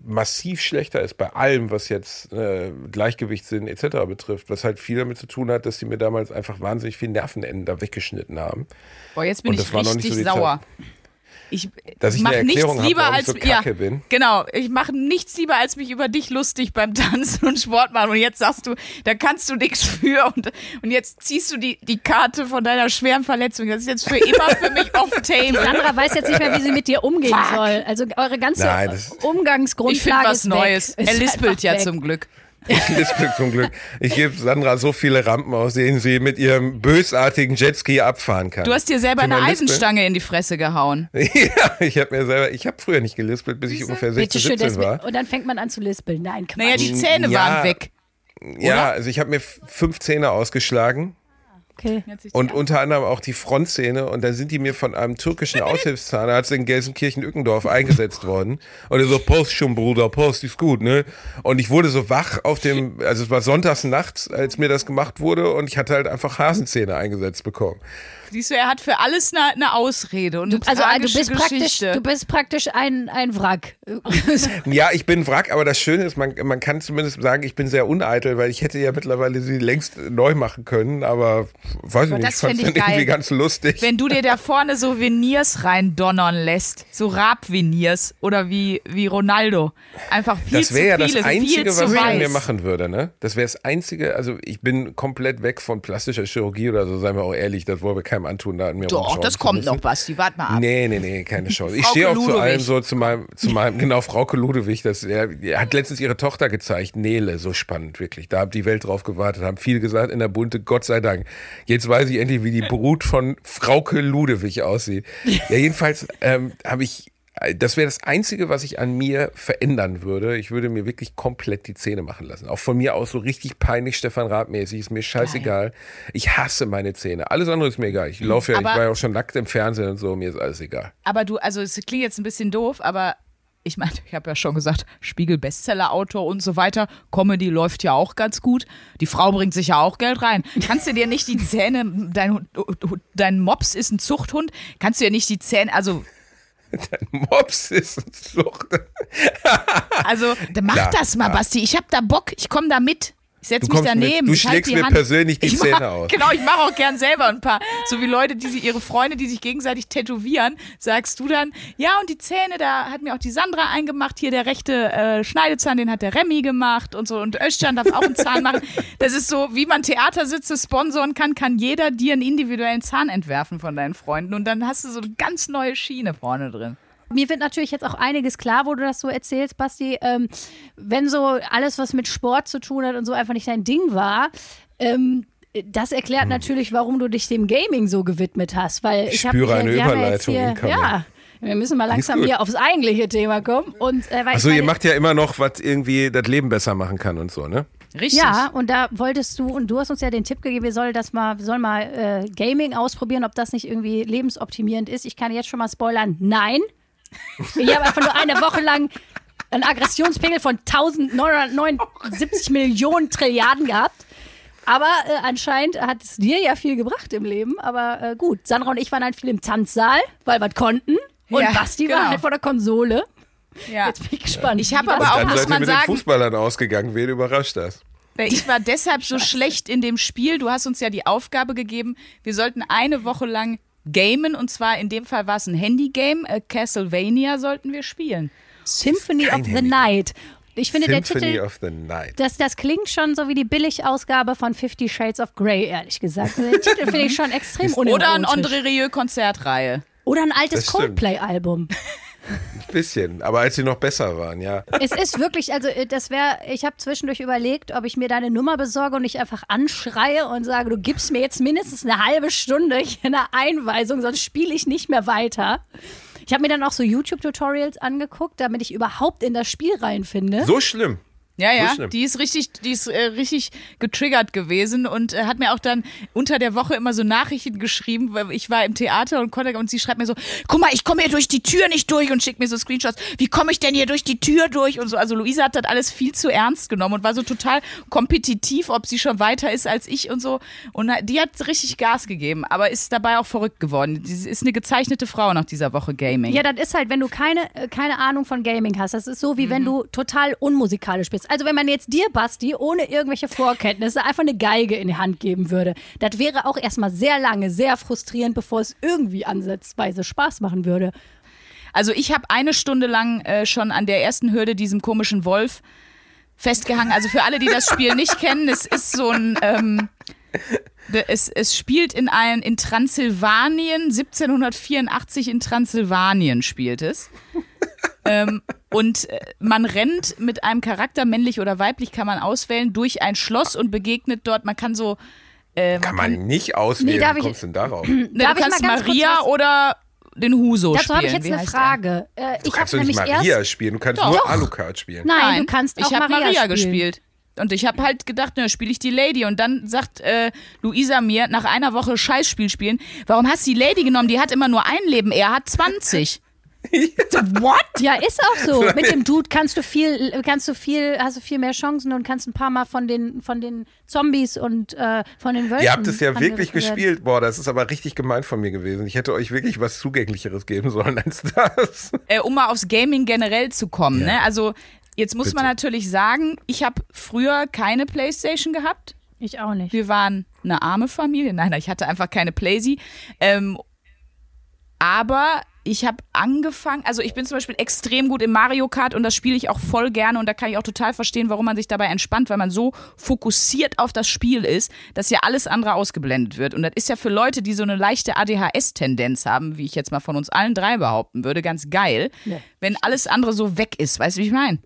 massiv schlechter ist bei allem, was jetzt äh, Gleichgewichtssinn etc. betrifft, was halt viel damit zu tun hat, dass sie mir damals einfach wahnsinnig viel Nervenenden da weggeschnitten haben. Boah, jetzt bin ich richtig so sauer. Zeit. Ich Dass ich mache nichts lieber hab, als so ja, bin. Genau, ich mache nichts lieber als mich über dich lustig beim Tanzen und Sport machen und jetzt sagst du, da kannst du nichts für und, und jetzt ziehst du die, die Karte von deiner schweren Verletzung. Das ist jetzt für immer für mich off table. Sandra weiß jetzt nicht mehr, wie sie mit dir umgehen Fuck. soll. Also eure ganze Nein, Umgangsgrundlage ich was Neues. Er lispelt ja weg. zum Glück. Ich lispel zum Glück. Ich gebe Sandra so viele Rampen aus, denen sie mit ihrem bösartigen Jetski abfahren kann. Du hast dir selber eine Eisenstange in die Fresse gehauen. ja, ich habe mir selber, ich habe früher nicht gelispelt, bis ich ungefähr 16, 17 war. Und dann fängt man an zu lispeln. Nein, Quatsch. Naja, die Zähne ja, waren weg. Ja, also ich habe mir fünf Zähne ausgeschlagen. Okay. Und unter anderem auch die Frontzähne. Und dann sind die mir von einem türkischen Aushilfszahnarzt in Gelsenkirchen-Ückendorf eingesetzt worden. Und er so, Post schon, Bruder, Post ist gut, ne? Und ich wurde so wach auf dem, also es war sonntags nachts, als mir das gemacht wurde. Und ich hatte halt einfach Hasenzähne eingesetzt bekommen. Siehst du, er hat für alles eine, eine Ausrede und eine also, also du bist praktisch, du bist praktisch ein, ein Wrack. ja, ich bin Wrack, aber das Schöne ist, man, man kann zumindest sagen, ich bin sehr uneitel, weil ich hätte ja mittlerweile sie längst neu machen können, aber weiß ich nicht, ich fand es irgendwie ganz lustig. Wenn du dir da vorne so Veneers reindonnern lässt, so Rab-Veneers oder wie, wie Ronaldo, einfach viel das zu viele, ja das Einzige, was ich an mir machen würde, ne? Das wäre das Einzige, also ich bin komplett weg von plastischer Chirurgie oder so, seien wir auch ehrlich, das wollen wir keinem antun, da an mir Doch, das kommt noch, Basti, warte mal ab. Nee, nee, nee, keine Chance. Ich stehe auch Ludewig. zu allem so, zu meinem, zu meinem genau, Frauke Ludewig, das, er, er, hat letztens ihre Tochter gezeigt, Nele, so spannend, wirklich. Da hat die Welt drauf gewartet, haben viel gesagt in der Bunte, Gott sei Dank. Jetzt weiß ich endlich, wie die Brut von Frauke Ludewig aussieht. Ja, jedenfalls ähm, habe ich das wäre das Einzige, was ich an mir verändern würde. Ich würde mir wirklich komplett die Zähne machen lassen. Auch von mir aus so richtig peinlich Stefan Rath-mäßig. Ist mir scheißegal. Geil. Ich hasse meine Zähne. Alles andere ist mir egal. Ich laufe ja, aber, ich war ja auch schon nackt im Fernsehen und so. Mir ist alles egal. Aber du, also es klingt jetzt ein bisschen doof, aber ich meine, ich habe ja schon gesagt, Spiegel-Bestseller-Autor und so weiter. Comedy läuft ja auch ganz gut. Die Frau bringt sich ja auch Geld rein. Kannst du dir nicht die Zähne, dein, dein Mops ist ein Zuchthund, kannst du ja nicht die Zähne, also Dein Mops ist ein Zucht. also, mach Klar, das mal, Basti. Ich hab da Bock. Ich komme da mit. Ich setze mich daneben. Mit. Du schlägst mir Hand. persönlich die Zähne mach, aus. Genau, ich mache auch gern selber ein paar. So wie Leute, die sich ihre Freunde, die sich gegenseitig tätowieren, sagst du dann, ja, und die Zähne, da hat mir auch die Sandra eingemacht. Hier der rechte äh, Schneidezahn, den hat der Remy gemacht und so. Und Özcan darf auch einen Zahn machen. Das ist so, wie man Theatersitze sponsoren kann, kann jeder dir einen individuellen Zahn entwerfen von deinen Freunden. Und dann hast du so eine ganz neue Schiene vorne drin. Mir wird natürlich jetzt auch einiges klar, wo du das so erzählst, Basti. Ähm, wenn so alles, was mit Sport zu tun hat und so einfach nicht dein Ding war, ähm, das erklärt hm. natürlich, warum du dich dem Gaming so gewidmet hast. Weil ich, ich spüre hab, eine Überleitung. Ja, hier, ja, wir müssen mal langsam hier aufs eigentliche Thema kommen. Und, äh, Achso, ihr macht ja immer noch, was irgendwie das Leben besser machen kann und so, ne? Richtig. Ja, und da wolltest du, und du hast uns ja den Tipp gegeben, wir sollen das mal, wir sollen mal äh, Gaming ausprobieren, ob das nicht irgendwie lebensoptimierend ist. Ich kann jetzt schon mal spoilern, nein. Ich habe einfach nur eine Woche lang einen Aggressionspegel von 1979 Millionen Trilliarden gehabt. Aber äh, anscheinend hat es dir ja viel gebracht im Leben. Aber äh, gut, Sandra und ich waren halt viel im Tanzsaal, weil wir konnten. Und ja, Basti genau. war halt vor der Konsole. Ja. Jetzt bin ich gespannt. Ich habe aber auch, dann muss man mit sagen, den Fußballern ausgegangen. Wen überrascht das? Ich war deshalb so schlecht in dem Spiel. Du hast uns ja die Aufgabe gegeben, wir sollten eine Woche lang gamen. Und zwar in dem Fall war es ein Handy-Game. Äh, Castlevania sollten wir spielen. Symphony of the Night. Ich finde Symphony der Titel, Das, das klingt schon so wie die Billigausgabe von Fifty Shades of Grey, ehrlich gesagt. Den Titel finde ich schon extrem unerotisch. Oder ein André Rieu Konzertreihe. Oder ein altes Coldplay-Album. Ein bisschen, aber als sie noch besser waren, ja. Es ist wirklich, also äh, das wäre, ich habe zwischendurch überlegt, ob ich mir deine Nummer besorge und nicht einfach anschreie und sage, du gibst mir jetzt mindestens eine halbe Stunde hier eine Einweisung, sonst spiele ich nicht mehr weiter. Ich habe mir dann auch so YouTube-Tutorials angeguckt, damit ich überhaupt in das Spiel reinfinde. So schlimm. Ja, ja, die ist richtig, die ist äh, richtig getriggert gewesen und äh, hat mir auch dann unter der Woche immer so Nachrichten geschrieben, weil ich war im Theater und konnte und sie schreibt mir so, guck mal, ich komme hier durch die Tür nicht durch und schickt mir so Screenshots, wie komme ich denn hier durch die Tür durch und so. Also Luisa hat das alles viel zu ernst genommen und war so total kompetitiv, ob sie schon weiter ist als ich und so. Und die hat richtig Gas gegeben, aber ist dabei auch verrückt geworden. Sie ist eine gezeichnete Frau nach dieser Woche Gaming. Ja, das ist halt, wenn du keine, äh, keine Ahnung von Gaming hast. Das ist so, wie mhm. wenn du total unmusikalisch bist. Also wenn man jetzt dir, Basti, ohne irgendwelche Vorkenntnisse einfach eine Geige in die Hand geben würde, das wäre auch erstmal sehr lange, sehr frustrierend, bevor es irgendwie ansatzweise Spaß machen würde. Also ich habe eine Stunde lang äh, schon an der ersten Hürde diesem komischen Wolf festgehangen. Also für alle, die das Spiel nicht kennen, es ist so ein... Ähm, es, es spielt in ein, in Transsilvanien, 1784 in Transsilvanien spielt es. Ähm, und äh, man rennt mit einem Charakter, männlich oder weiblich, kann man auswählen, durch ein Schloss und begegnet dort, man kann so. Äh, kann man kann, nicht auswählen, nee, wie kommst du denn darauf? Ne, du kannst Maria oder den Huso Dazu spielen. Dazu habe ich jetzt Wie eine Frage. Äh, du kannst doch nicht Maria spielen, du kannst Doch. nur Alucard spielen. Nein, Nein, du kannst auch ich Maria, Maria spielen. gespielt. Und ich habe halt gedacht, na, spiele ich die Lady. Und dann sagt äh, Luisa mir, nach einer Woche Scheißspiel spielen, warum hast du die Lady genommen? Die hat immer nur ein Leben, er hat 20. What? Ja, ist auch so. Mit dem Dude kannst du viel, kannst du viel, hast du viel mehr Chancen und kannst ein paar Mal von den, von den Zombies und äh, von den Wölfen. Ihr habt es ja wirklich gespielt. Boah, das ist aber richtig gemein von mir gewesen. Ich hätte euch wirklich was Zugänglicheres geben sollen als das. Äh, um mal aufs Gaming generell zu kommen, ja. ne? Also Jetzt muss Bitte. man natürlich sagen, ich habe früher keine Playstation gehabt. Ich auch nicht. Wir waren eine arme Familie. Nein, ich hatte einfach keine Playsee. Ähm, aber ich habe angefangen, also ich bin zum Beispiel extrem gut im Mario Kart und das spiele ich auch voll gerne und da kann ich auch total verstehen, warum man sich dabei entspannt, weil man so fokussiert auf das Spiel ist, dass ja alles andere ausgeblendet wird. Und das ist ja für Leute, die so eine leichte ADHS-Tendenz haben, wie ich jetzt mal von uns allen drei behaupten würde, ganz geil, ja. wenn alles andere so weg ist. Weißt du, wie ich meine?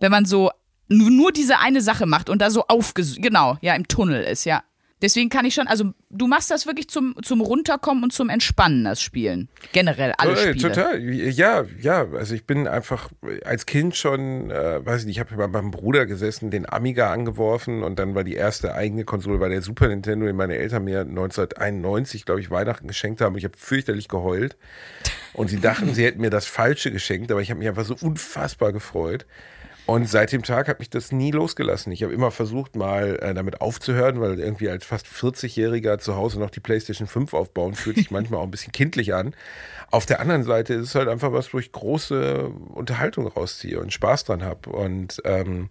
wenn man so nur diese eine Sache macht und da so aufges genau, ja, im Tunnel ist, ja. Deswegen kann ich schon, also du machst das wirklich zum, zum Runterkommen und zum Entspannen, das Spielen. Generell, alle Spiele. Total, ja, ja. Also ich bin einfach als Kind schon, äh, weiß ich nicht, ich habe bei meinem Bruder gesessen, den Amiga angeworfen und dann war die erste eigene Konsole, war der Super Nintendo, den meine Eltern mir 1991, glaube ich, Weihnachten geschenkt haben. Ich habe fürchterlich geheult. Und sie dachten, sie hätten mir das Falsche geschenkt, aber ich habe mich einfach so unfassbar gefreut. Und seit dem Tag hat mich das nie losgelassen. Ich habe immer versucht, mal äh, damit aufzuhören, weil irgendwie als fast 40-Jähriger zu Hause noch die PlayStation 5 aufbauen, fühlt sich manchmal auch ein bisschen kindlich an. Auf der anderen Seite ist es halt einfach was, wo ich große Unterhaltung rausziehe und Spaß dran habe. Und ähm,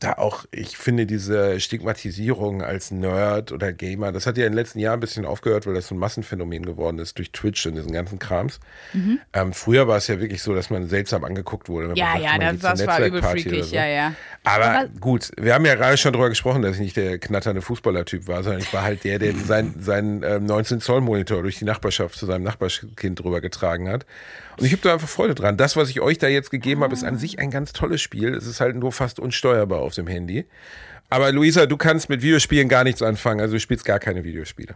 da auch, ich finde diese Stigmatisierung als Nerd oder Gamer, das hat ja in den letzten Jahren ein bisschen aufgehört, weil das so ein Massenphänomen geworden ist durch Twitch und diesen ganzen Krams. Mhm. Ähm, früher war es ja wirklich so, dass man seltsam angeguckt wurde. ja, sagt, ja, das, das war übel freakig, so. ja, ja. Aber, Aber gut, wir haben ja gerade schon drüber gesprochen, dass ich nicht der knatternde Fußballertyp war, sondern ich war halt der, der seinen sein, ähm, 19-Zoll-Monitor durch die Nachbarschaft zu seinem Nachbarskind drüber getragen hat. Und ich habe da einfach Freude dran. Das, was ich euch da jetzt gegeben habe, ist an sich ein ganz tolles Spiel. Es ist halt nur fast unsteuerbar auf dem Handy. Aber Luisa, du kannst mit Videospielen gar nichts anfangen. Also du spielst gar keine Videospiele.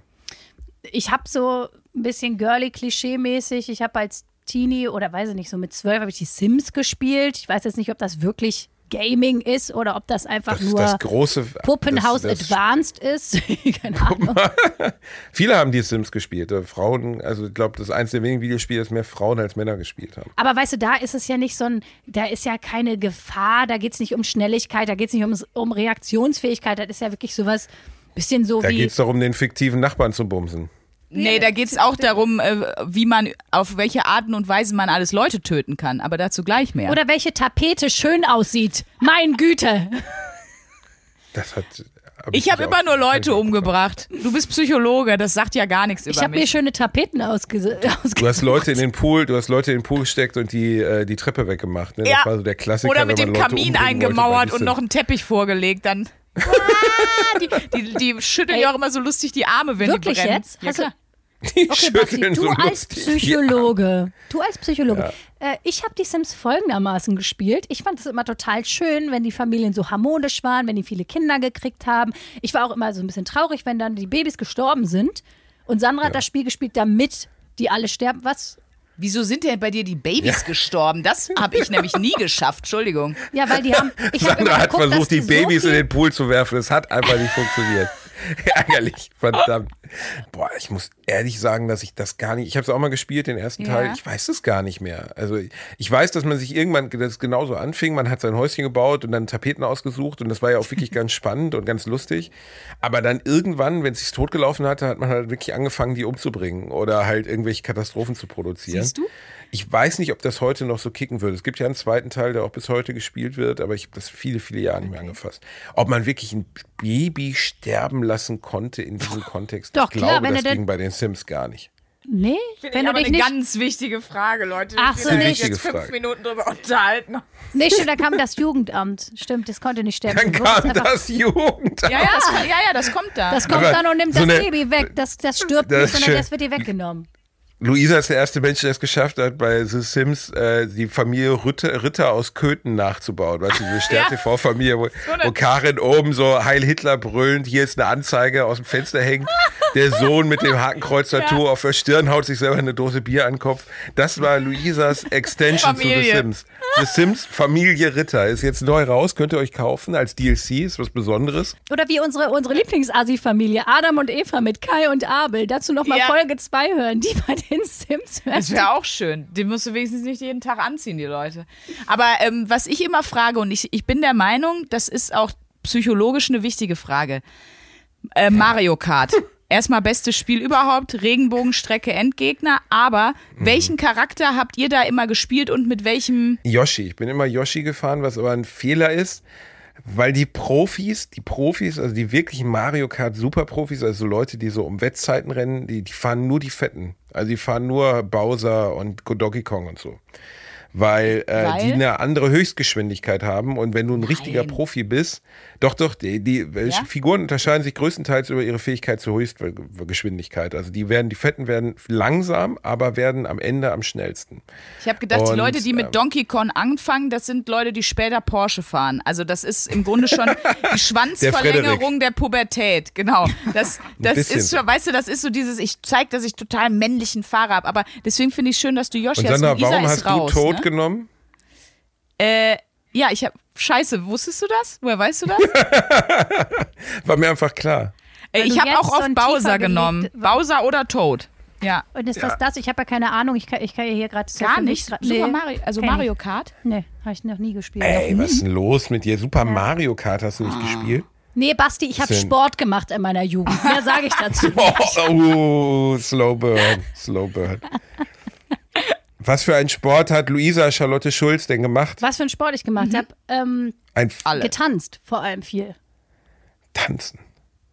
Ich habe so ein bisschen girly Klischee-mäßig. Ich habe als Teenie oder weiß ich nicht, so mit zwölf habe ich die Sims gespielt. Ich weiß jetzt nicht, ob das wirklich Gaming ist oder ob das einfach das, nur das große, Puppenhaus das, Advanced ist. Keine Ahnung. Viele haben die Sims gespielt. Äh, Frauen, also ich glaube, das ist eines der wenigen Videospiele, das mehr Frauen als Männer gespielt haben. Aber weißt du, da ist es ja nicht so ein, da ist ja keine Gefahr, da geht es nicht um Schnelligkeit, da geht es nicht um, um Reaktionsfähigkeit, das ist ja wirklich sowas Bisschen so da wie. Da geht es darum, den fiktiven Nachbarn zu bumsen. Nee, da geht es auch darum, äh, wie man, auf welche Arten und Weisen man alles Leute töten kann. Aber dazu gleich mehr. Oder welche Tapete schön aussieht. Mein Güte. Das hat. Hab ich habe immer nur Leute umgebracht. Du bist Psychologe, das sagt ja gar nichts über ich hab mich. Ich habe mir schöne Tapeten ausgesucht. Du hast Leute in den Pool, du hast Leute in den Pool gesteckt und die, äh, die Treppe weggemacht. Ne? Ja. Das war so der Klassiker. Oder mit dem Kamin eingemauert und noch einen Teppich vorgelegt, dann. Ah, die, die, die schütteln ja auch immer so lustig die Arme, wenn Wirklich die brennen. jetzt? Ja, Hast du, klar. Die Okay, Basti, du so als. Psychologe, du als Psychologe, äh, ich habe die Sims folgendermaßen gespielt. Ich fand es immer total schön, wenn die Familien so harmonisch waren, wenn die viele Kinder gekriegt haben. Ich war auch immer so ein bisschen traurig, wenn dann die Babys gestorben sind. Und Sandra hat das Spiel gespielt, damit die alle sterben. Was? Wieso sind denn bei dir die Babys gestorben? Das habe ich nämlich nie geschafft. Entschuldigung. Ja, weil die haben. Ich Sandra hat geguckt, versucht, die so Babys viel- in den Pool zu werfen. Es hat einfach nicht funktioniert. Ärgerlich, verdammt. Boah, ich muss ehrlich sagen, dass ich das gar nicht. Ich habe es auch mal gespielt, den ersten Ja. Teil. Ich weiß es gar nicht mehr. Also ich weiß, dass man sich irgendwann, dass es genauso anfing. Man hat sein Häuschen gebaut und dann Tapeten ausgesucht und das war ja auch wirklich ganz spannend und ganz lustig. Aber dann irgendwann, wenn es sich totgelaufen hatte, hat man halt wirklich angefangen, die umzubringen oder halt irgendwelche Katastrophen zu produzieren. Siehst du? Ich weiß nicht, ob das heute noch so kicken würde. Es gibt ja einen zweiten Teil, der auch bis heute gespielt wird, aber ich habe das viele, viele Jahre nicht mehr angefasst. Ob man wirklich ein Baby sterben lassen konnte in diesem Kontext, Doch, ich klar, glaube, wenn das du ging bei den Sims gar nicht. Nee, wenn du aber dich eine nicht. ganz wichtige Frage, Leute. Ach so, uns jetzt fünf Frage. Minuten drüber unterhalten. Nee, stimmt, da kam das Jugendamt. Stimmt, das konnte nicht sterben. Dann Du kam einfach- das Jugendamt. Ja, ja, das, ja, ja, das kommt da. Das kommt Aber dann und nimmt so das eine- Baby weg. Das, das stirbt Das nicht, sondern schön. das wird dir weggenommen. Luisa ist der erste Mensch, der es geschafft hat, bei The Sims äh, die Familie Ritter, Ritter aus Köthen nachzubauen. Weißt du, diese Stern-TV-Familie, wo, wo Karin oben so Heil Hitler brüllend, hier ist eine Anzeige aus dem Fenster hängt, der Sohn mit dem Hakenkreuz-Tattoo auf der Stirn haut sich selber eine Dose Bier an den Kopf. Das war Luisas Extension zu The. Sims. The Sims Familie Ritter ist jetzt neu raus, könnt ihr euch kaufen als DLC, ist was Besonderes. Oder wie unsere, unsere Lieblingsasi-Familie, Adam und Eva mit Kai und Abel. Dazu nochmal Ja. Folge 2 hören, die bei den Sims hören. Das wäre auch schön. Den musst du wenigstens nicht jeden Tag anziehen, die Leute. Aber ähm, was ich immer frage, und ich, ich bin der Meinung, das ist auch psychologisch eine wichtige Frage. Äh, Mario Kart. Erstmal bestes Spiel überhaupt, Regenbogenstrecke, Endgegner. Aber welchen Charakter habt ihr da immer gespielt und mit welchem? Yoshi. Ich bin immer Yoshi gefahren, was aber ein Fehler ist, weil die Profis, die Profis, also die wirklichen Mario Kart Superprofis, also Leute, die so um Wettzeiten rennen, die, die fahren nur die Fetten. Also die fahren nur Bowser und Donkey Kong und so. Weil, äh, Weil? die eine andere Höchstgeschwindigkeit haben und wenn du ein richtiger Nein. Profi bist, doch, doch, die, die Ja? Figuren unterscheiden sich größtenteils über ihre Fähigkeit zur Höchstgeschwindigkeit. Also die werden, die Fetten werden langsam, aber werden am Ende am schnellsten. Ich habe gedacht, die Und, Leute, die mit ähm, Donkey Kong anfangen, das sind Leute, die später Porsche fahren. Also das ist im Grunde schon die Schwanzverlängerung der, Pubertät. Genau. Das, das ist schon, weißt du, das ist so dieses, ich zeig, dass ich total männlichen Fahrer habe. Aber deswegen finde ich schön, dass du Yoshi Und hast. Sandra, und Isa warum ist hast raus, du Tod ne? genommen? Äh, ja, ich habe Scheiße, wusstest du das? Woher weißt du das? War mir einfach klar. Weil ich habe auch so auf ein Bowser genommen. Bowser oder Toad. Ja. Und ist das das? Ich habe ja keine Ahnung. Ich kann, ich kann ja hier gerade. Gar nicht. Super Mario, also kenn Mario Ich. Kart. Nee, habe ich noch nie gespielt. Ey, was ist denn los mit dir? Super Mario Kart hast du nicht gespielt? Nee, Basti, ich habe Sport gemacht in meiner Jugend. Mehr sage ich dazu. Oh, oh, slow burn, slow burn. Was für einen Sport hat Luisa Charlotte Schulz denn gemacht? Was für einen Sport ich gemacht Mhm. habe? Ähm, getanzt, vor allem viel. Tanzen.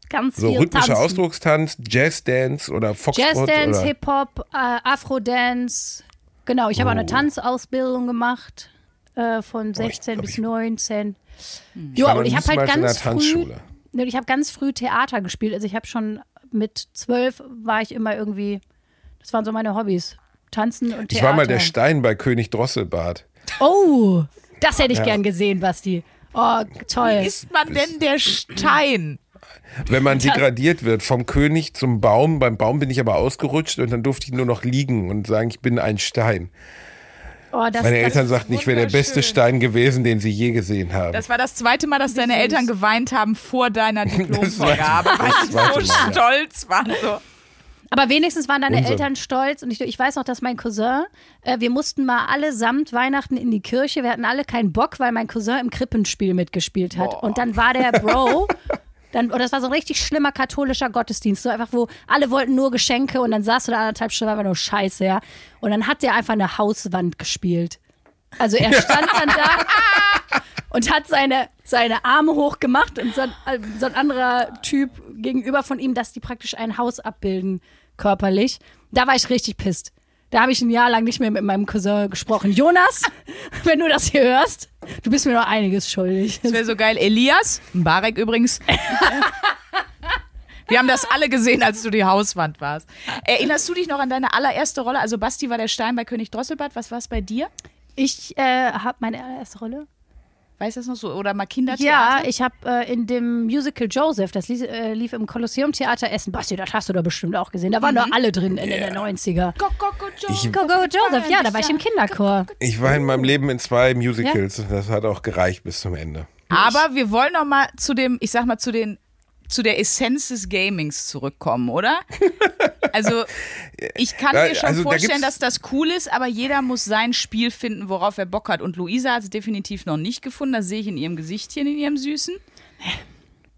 Ganz So viel rhythmischer tanzen. Ausdruckstanz, Jazzdance oder Foxtrot Jazzdance, Hip-Hop, äh, Afro-Dance. Genau, ich habe auch eine Oh. Tanzausbildung gemacht. Äh, von 16 glaub, bis ich- 19. war Ja, noch und ich habe halt ganz der Tanzschule. früh, ich habe ganz früh Theater gespielt. Also ich habe schon mit zwölf war ich immer irgendwie, das waren so meine Hobbys. Tanzen und Theater. Ich war mal der Stein bei König Drosselbart. Oh, das hätte ich gern gesehen, Basti. Oh, toll. Ist man denn der Stein? Wenn man degradiert wird vom König zum Baum, beim Baum bin ich aber ausgerutscht und dann durfte ich nur noch liegen und sagen, ich bin ein Stein. Oh, das, Meine das, Eltern sagten, ich wäre der beste. Stein gewesen, den sie je gesehen haben. Das war das zweite Mal, dass deine Eltern geweint haben vor deiner Diplomvergabe, weil sie so Mal, ja. stolz waren. So. Aber wenigstens waren deine Unsinn. Eltern stolz. Und ich, ich weiß noch, dass mein Cousin, äh, wir mussten mal allesamt Weihnachten in die Kirche. Wir hatten alle keinen Bock, weil mein Cousin im Krippenspiel mitgespielt hat. Und dann war der Bro Dann, oder das war so ein richtig schlimmer katholischer Gottesdienst, so einfach, wo alle wollten nur Geschenke und dann saß du da anderthalb Stunden einfach nur Scheiße, ja. Und dann hat der einfach eine Hauswand gespielt. Also er stand dann da und hat seine, seine Arme hochgemacht und so ein, so ein anderer Typ gegenüber von ihm, dass die praktisch ein Haus abbilden, körperlich. Da war ich richtig pisst. Da habe ich ein Jahr lang nicht mehr mit meinem Cousin gesprochen. Jonas, wenn du das hier hörst, du bist mir noch einiges schuldig. Das wäre so geil. Elias, Barek übrigens. Wir haben das alle gesehen, als du die Hauswand warst. Erinnerst du dich noch an deine allererste Rolle? Also Basti war der Stein bei König Drosselbart. Was war es bei dir? Ich äh, habe meine allererste Rolle. Weißt du das noch so? Oder mal Kindertheater? Ja, ich habe äh, in dem Musical Joseph, das lief, äh, lief im Kolosseum Theater Essen. Basti, das hast du da bestimmt auch gesehen. Da waren mhm. doch alle drin Ende yeah. der 90er. Go, go, go, Joseph. Go, go, Joseph. Ja, da war ich im Kinderchor. Ich war in meinem Leben in zwei Musicals. Ja? Das hat auch gereicht bis zum Ende. Aber wir wollen noch mal zu dem, ich sag mal, zu den zu der Essenz des Gamings zurückkommen, oder? Also ich kann mir schon also, vorstellen, da dass das cool ist, aber jeder muss sein Spiel finden, worauf er Bock hat. Und Luisa hat es definitiv noch nicht gefunden. Das sehe ich in ihrem Gesichtchen, in ihrem Süßen.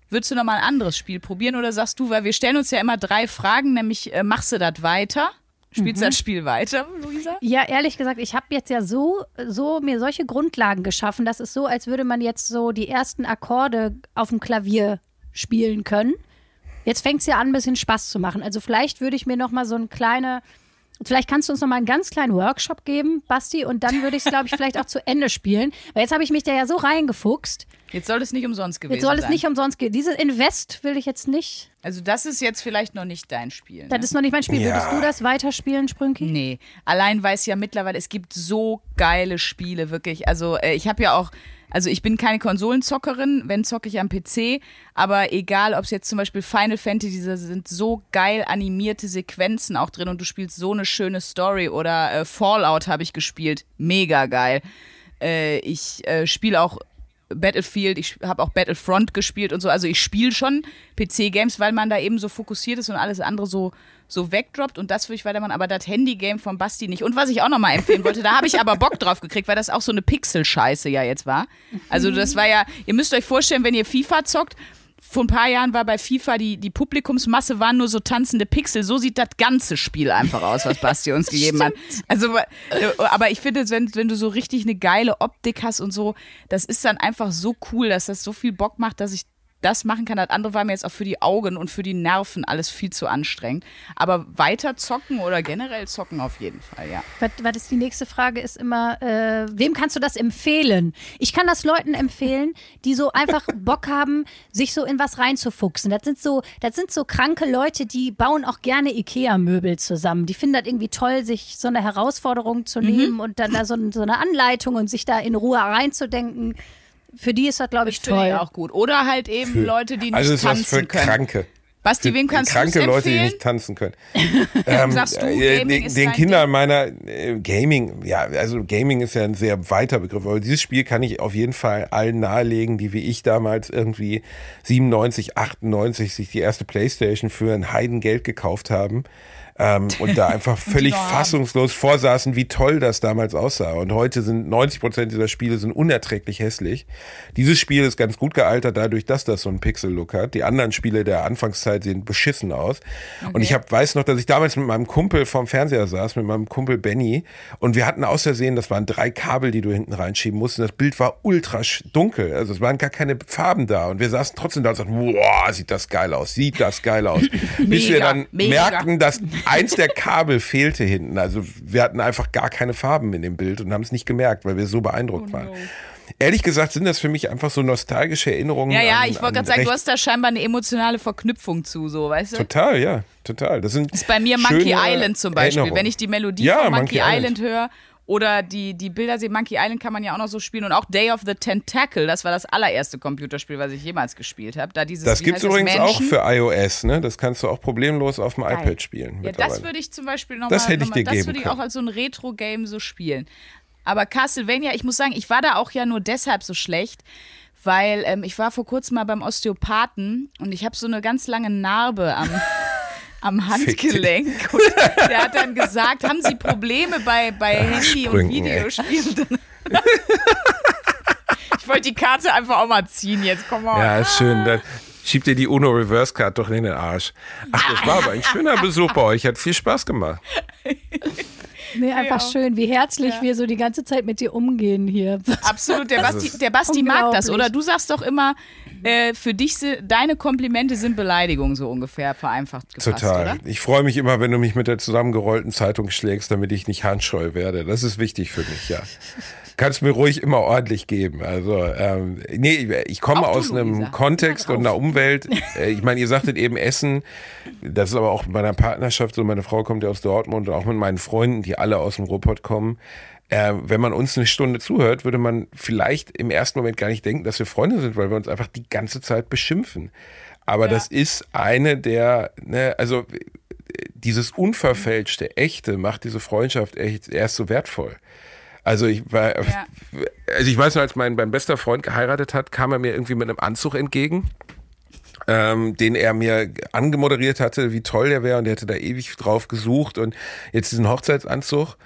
Würdest du noch mal ein anderes Spiel probieren oder sagst du, weil wir stellen uns ja immer drei Fragen, nämlich äh, machst du das weiter? Spielst du mhm. das Spiel weiter, Luisa? Ja, ehrlich gesagt, ich habe jetzt ja so, so mir solche Grundlagen geschaffen. Das ist so, als würde man jetzt so die ersten Akkorde auf dem Klavier spielen können. Jetzt fängt es ja an, ein bisschen Spaß zu machen. Also vielleicht würde ich mir noch mal so ein kleine, vielleicht kannst du uns noch mal einen ganz kleinen Workshop geben, Basti, und dann würde ich es, glaube ich, vielleicht auch zu Ende spielen. Weil jetzt habe ich mich da ja so reingefuchst. Jetzt soll es nicht umsonst gewesen sein. Jetzt soll es sein. nicht umsonst gehen. Dieses Invest will ich jetzt nicht. Also das ist jetzt vielleicht noch nicht dein Spiel. Ne? Das ist noch nicht mein Spiel. Ja. Würdest du das weiterspielen, Sprünki? Nee. Allein weiß ja mittlerweile, es gibt so geile Spiele, wirklich. Also äh, ich habe ja auch also ich bin keine Konsolenzockerin, wenn zocke ich am PC, aber egal, ob es jetzt zum Beispiel Final Fantasy, da sind so geil animierte Sequenzen auch drin und du spielst so eine schöne Story oder äh, Fallout habe ich gespielt, mega geil. Äh, ich äh, spiele auch Battlefield, ich habe auch Battlefront gespielt und so. Also ich spiele schon PC-Games, weil man da eben so fokussiert ist und alles andere so so wegdroppt und das würde ich weitermachen, aber das Handy-Game von Basti nicht. Und was ich auch nochmal empfehlen wollte, da habe ich aber Bock drauf gekriegt, weil das auch so eine Pixel-Scheiße ja jetzt war. Also das war ja, ihr müsst euch vorstellen, wenn ihr FIFA zockt, vor ein paar Jahren war bei FIFA die, die Publikumsmasse waren nur so tanzende Pixel. So sieht das ganze Spiel einfach aus, was Basti uns gegeben hat. Also, aber ich finde, wenn, wenn du so richtig eine geile Optik hast und so, das ist dann einfach so cool, dass das so viel Bock macht, dass ich das machen kann. Das andere war mir jetzt auch für die Augen und für die Nerven alles viel zu anstrengend. Aber weiter zocken oder generell zocken auf jeden Fall, ja. Was, was ist die nächste Frage ist immer, äh, wem kannst du das empfehlen? Ich kann das Leuten empfehlen, die so einfach Bock haben, sich so in was reinzufuchsen. Das sind so, das sind so kranke Leute, die bauen auch gerne Ikea-Möbel zusammen. Die finden das irgendwie toll, sich so eine Herausforderung zu mhm. nehmen mhm. und dann da so, so eine Anleitung und sich da in Ruhe reinzudenken für die ist das, glaube ich, das toll. Ich auch gut. Oder halt eben für, Leute, die nicht also tanzen ist was für können. Kranke. Basti, wem kannst du Kranke Leute, die nicht tanzen können. ähm, Sagst du, äh, Gaming den, den Kindern Ding? meiner äh, Gaming, ja, also Gaming ist ja ein sehr weiter Begriff, aber dieses Spiel kann ich auf jeden Fall allen nahelegen, die wie ich damals irgendwie 97, 98 sich die erste Playstation für ein Heidengeld gekauft haben ähm, und da einfach völlig fassungslos vorsaßen, wie toll das damals aussah. Und heute sind 90 Prozent dieser Spiele sind unerträglich hässlich. Dieses Spiel ist ganz gut gealtert, dadurch, dass das so einen Pixel-Look hat. Die anderen Spiele der Anfangszeit sehen beschissen aus. Okay. Und ich hab, weiß noch, dass ich damals mit meinem Kumpel vorm Fernseher saß, mit meinem Kumpel Benny. Und wir hatten außersehen, das waren drei Kabel, die du hinten reinschieben musst. Und das Bild war ultra dunkel. Also es waren gar keine Farben da. Und wir saßen trotzdem da und sagten, wow, sieht das geil aus, sieht das geil aus. Bis wir dann mega. merkten, dass eins der Kabel fehlte hinten. Also wir hatten einfach gar keine Farben in dem Bild und haben es nicht gemerkt, weil wir so beeindruckt oh waren. Ehrlich gesagt sind das für mich einfach so nostalgische Erinnerungen. Ja, ja, an, ich wollte gerade sagen, du hast da scheinbar eine emotionale Verknüpfung zu, so, weißt du? Total, ja, total. Das sind ist bei mir Monkey Island zum Beispiel. Wenn ich die Melodie ja, von Monkey, Monkey Island höre, oder die, die Bilder sehen, Monkey Island kann man ja auch noch so spielen. Und auch Day of the Tentacle, das war das allererste Computerspiel, was ich jemals gespielt habe. Da dieses, das gibt es übrigens auch für iOS, ne? Das kannst du auch problemlos auf dem Geil. iPad spielen. Ja, das würde ich zum Beispiel nochmal. Das hätte ich dir Das würde ich auch als so ein Retro-Game so spielen. Aber Castlevania, ich muss sagen, ich war da auch ja nur deshalb so schlecht, weil ähm, ich war vor kurzem mal beim Osteopathen und ich habe so eine ganz lange Narbe am. am Handgelenk. Und der hat dann gesagt, haben Sie Probleme bei, bei Handy Sprüngen, und Videospielen? ich wollte die Karte einfach auch mal ziehen jetzt, komm mal. Ja, ist schön. Das, Schieb dir die Uno Reverse Card doch in den Arsch. Ach, das war aber ein schöner Besuch bei euch. Hat viel Spaß gemacht. Nee, einfach ja. schön, wie herzlich ja. wir so die ganze Zeit mit dir umgehen hier. Absolut, der Basti, der Basti mag das, oder? Du sagst doch immer, äh, für dich, deine Komplimente sind Beleidigungen, so ungefähr vereinfacht gefasst, Total. Oder? Ich freue mich immer, wenn du mich mit der zusammengerollten Zeitung schlägst, damit ich nicht handscheu werde. Das ist wichtig für mich, ja. Kannst mir ruhig immer ordentlich geben. Also, ähm, nee, ich komme aus einem Luisa. Kontext und einer Umwelt. Äh, ich meine, ihr sagtet eben Essen. Das ist aber auch mit meiner Partnerschaft so. Meine Frau kommt ja aus Dortmund und auch mit meinen Freunden, die alle aus dem Ruhrpott kommen. Äh, wenn man uns eine Stunde zuhört, würde man vielleicht im ersten Moment gar nicht denken, dass wir Freunde sind, weil wir uns einfach die ganze Zeit beschimpfen. Aber ja. das ist eine der, ne, also dieses unverfälschte, echte macht diese Freundschaft echt erst so wertvoll. Also ich war, ja. also ich weiß noch, als mein, mein bester Freund geheiratet hat, kam er mir irgendwie mit einem Anzug entgegen. Ähm, den er mir angemoderiert hatte, wie toll der wäre und der hätte da ewig drauf gesucht und jetzt diesen Hochzeitsanzug.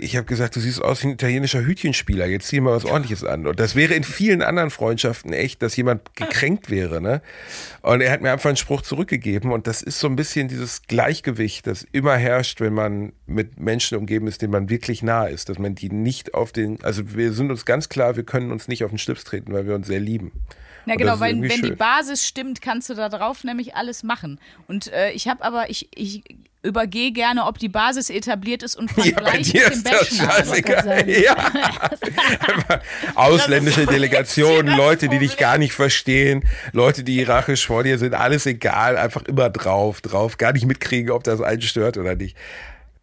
Ich habe gesagt, du siehst aus wie ein italienischer Hütchenspieler. Jetzt zieh mal was ordentliches an. Und das wäre in vielen anderen Freundschaften echt, dass jemand gekränkt wäre. Ne? Und er hat mir einfach einen Spruch zurückgegeben. Und das ist so ein bisschen dieses Gleichgewicht, das immer herrscht, wenn man mit Menschen umgeben ist, denen man wirklich nah ist. Dass man die nicht auf den, also wir sind uns ganz klar, wir können uns nicht auf den Schlips treten, weil wir uns sehr lieben. Ja, genau, weil wenn schön. die Basis stimmt, kannst du da drauf nämlich alles machen. Und äh, ich habe aber, ich, ich übergehe gerne, ob die Basis etabliert ist und fang ja, dem Bachelor ja. Ausländische Delegationen, Leute, die dich gar nicht verstehen, Leute, die hierarchisch vor dir sind, alles egal, einfach immer drauf, drauf, gar nicht mitkriegen, ob das einen stört oder nicht.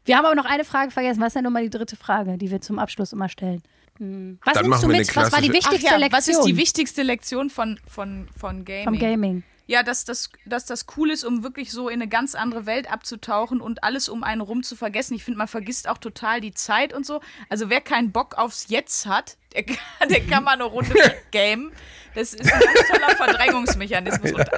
Wir haben aber noch eine Frage vergessen. Was ist denn nochmal die dritte Frage, die wir zum Abschluss immer stellen? Hm. Was Dann nimmst du mit? Was war die wichtigste ja, Lektion? Was ist die wichtigste Lektion von, von, von Gaming? Vom Gaming. Ja, dass das, dass das cool ist, um wirklich so in eine ganz andere Welt abzutauchen und alles um einen rum zu vergessen. Ich finde, man vergisst auch total die Zeit und so. Also wer keinen Bock aufs Jetzt hat, der kann, der kann mal eine Runde gamen. Das ist ein ganz toller Verdrängungsmechanismus. Und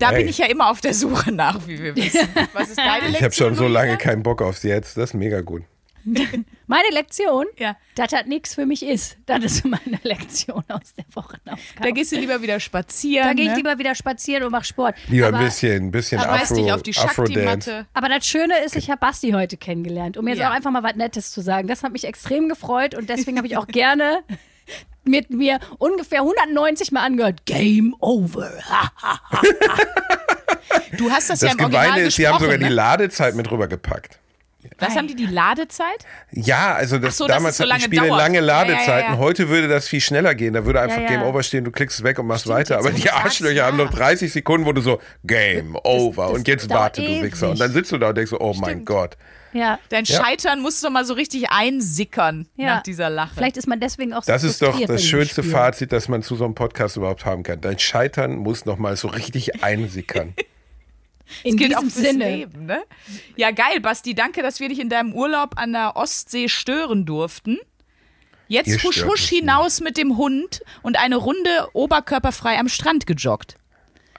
da bin ich ja immer auf der Suche nach, wie wir wissen. Was ist deine Lektion? Ich habe schon so lange keinen Bock aufs Jetzt. Das ist mega gut. Meine Lektion, ja. dass das nichts für mich ist. Das ist meine Lektion aus der Wochenaufgabe. Da gehst du lieber wieder spazieren. Da gehe ich ne? lieber wieder spazieren und mache Sport. Lieber aber, ein bisschen, ein bisschen Afro, dich auf die Afro-Dance. Aber das Schöne ist, ich habe Basti heute kennengelernt, um jetzt ja. auch einfach mal was Nettes zu sagen. Das hat mich extrem gefreut und deswegen habe ich auch gerne mit mir ungefähr 190 Mal angehört. Game over. du hast das, das ja im Gemeine Original ist, sie haben sogar ne? die Ladezeit mit rübergepackt. Was haben die, die Ladezeit? Ja, also das so, damals hatten so Spiele dauert. lange Ladezeiten. Ja, ja, ja. Heute würde das viel schneller gehen. Da würde einfach Game Over stehen, du klickst es weg und machst Stimmt, weiter. Aber die Arschlöcher haben noch 30 Sekunden, wo du so Game Over das, das und jetzt warte, ewig. du Wichser. Und dann sitzt du da und denkst so, oh Stimmt. mein Gott. Ja. Dein Scheitern muss doch mal so richtig einsickern nach dieser Lache. Vielleicht ist man deswegen auch so Das ist doch das schönste Fazit, das man zu so einem Podcast überhaupt haben kann. Dein Scheitern muss noch mal so richtig einsickern. In das diesem Sinne. Leben, ne? Ja, geil, Basti. Danke, dass wir dich in deinem Urlaub an der Ostsee stören durften. Jetzt husch husch hinaus mit dem Hund und eine Runde oberkörperfrei am Strand gejoggt.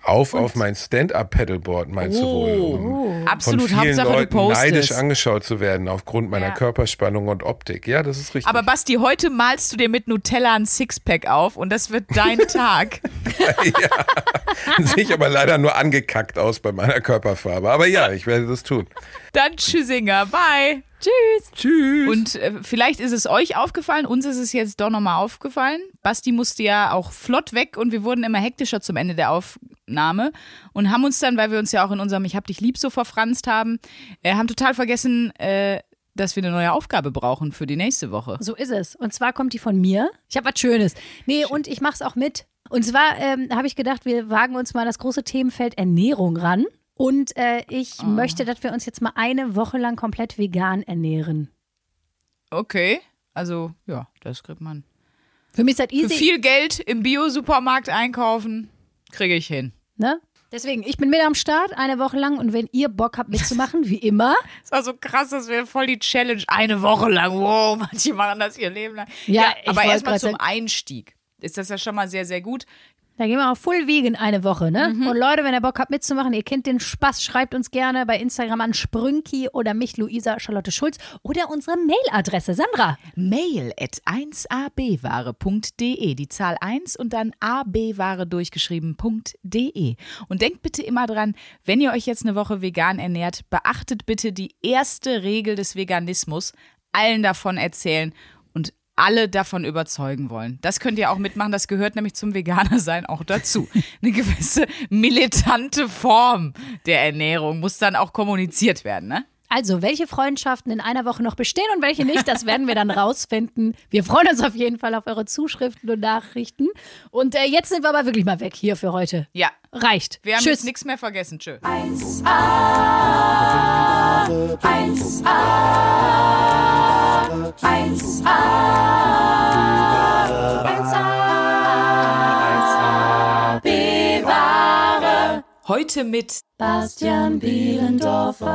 Auf und? auf mein Stand-Up-Pedalboard, meinst oh, du wohl? Um oh. Absolut, von vielen Hauptsache Leuten neidisch angeschaut zu werden aufgrund meiner ja. Körperspannung und Optik. Ja, das ist richtig. Aber Basti, heute malst du dir mit Nutella ein Sixpack auf und das wird dein Tag. ja. Sehe ich aber leider nur angekackt aus bei meiner Körperfarbe. Aber ja, ich werde das tun. Dann Tschüssinger, bye. Tschüss. Tschüss. Und äh, vielleicht ist es euch aufgefallen, uns ist es jetzt doch nochmal aufgefallen. Basti musste ja auch flott weg und wir wurden immer hektischer zum Ende der Aufnahme und haben uns dann, weil wir uns ja auch in unserem Ich hab dich lieb so verfranst haben, äh, haben total vergessen, äh, dass wir eine neue Aufgabe brauchen für die nächste Woche. So ist es. Und zwar kommt die von mir. Ich habe was Schönes. Nee, und ich mache es auch mit. Und zwar ähm, habe ich gedacht, wir wagen uns mal das große Themenfeld Ernährung ran. Und äh, ich oh. möchte, dass wir uns jetzt mal eine Woche lang komplett vegan ernähren. Okay, also ja, das kriegt man. Für mich ist das easy. Für viel Geld im Bio-Supermarkt einkaufen, kriege ich hin. Ne? Deswegen, ich bin mit am Start eine Woche lang und wenn ihr Bock habt mitzumachen, wie immer. Es war so krass, das wäre voll die Challenge. Eine Woche lang. Wow, manche machen das ihr Leben lang. Ja, ja aber erstmal zum Einstieg ist das ja schon mal sehr, sehr gut Da gehen wir auf Full Vegan eine Woche, ne? Mhm. Und Leute, wenn ihr Bock habt mitzumachen, ihr kennt den Spaß, schreibt uns gerne bei Instagram an Sprünki oder mich, Luisa Charlotte Schulz oder unsere Mailadresse. Sandra. Mail at 1abware.de. Die Zahl 1 und dann abware durchgeschrieben.de. Und denkt bitte immer dran, wenn ihr euch jetzt eine Woche vegan ernährt, beachtet bitte die erste Regel des Veganismus. Allen davon erzählen alle davon überzeugen wollen. Das könnt ihr auch mitmachen, das gehört nämlich zum Veganersein auch dazu. Eine gewisse militante Form der Ernährung muss dann auch kommuniziert werden, ne? Also, welche Freundschaften in einer Woche noch bestehen und welche nicht, das werden wir dann rausfinden. Wir freuen uns auf jeden Fall auf eure Zuschriften und Nachrichten. Und äh, jetzt sind wir aber wirklich mal weg hier für heute. Ja. Reicht. Wir haben Tschüss. jetzt nichts mehr vergessen. Tschö. 1a, 1a, 1a, 1a, 1a, bewahre. Heute mit Bastian Bielendorfer.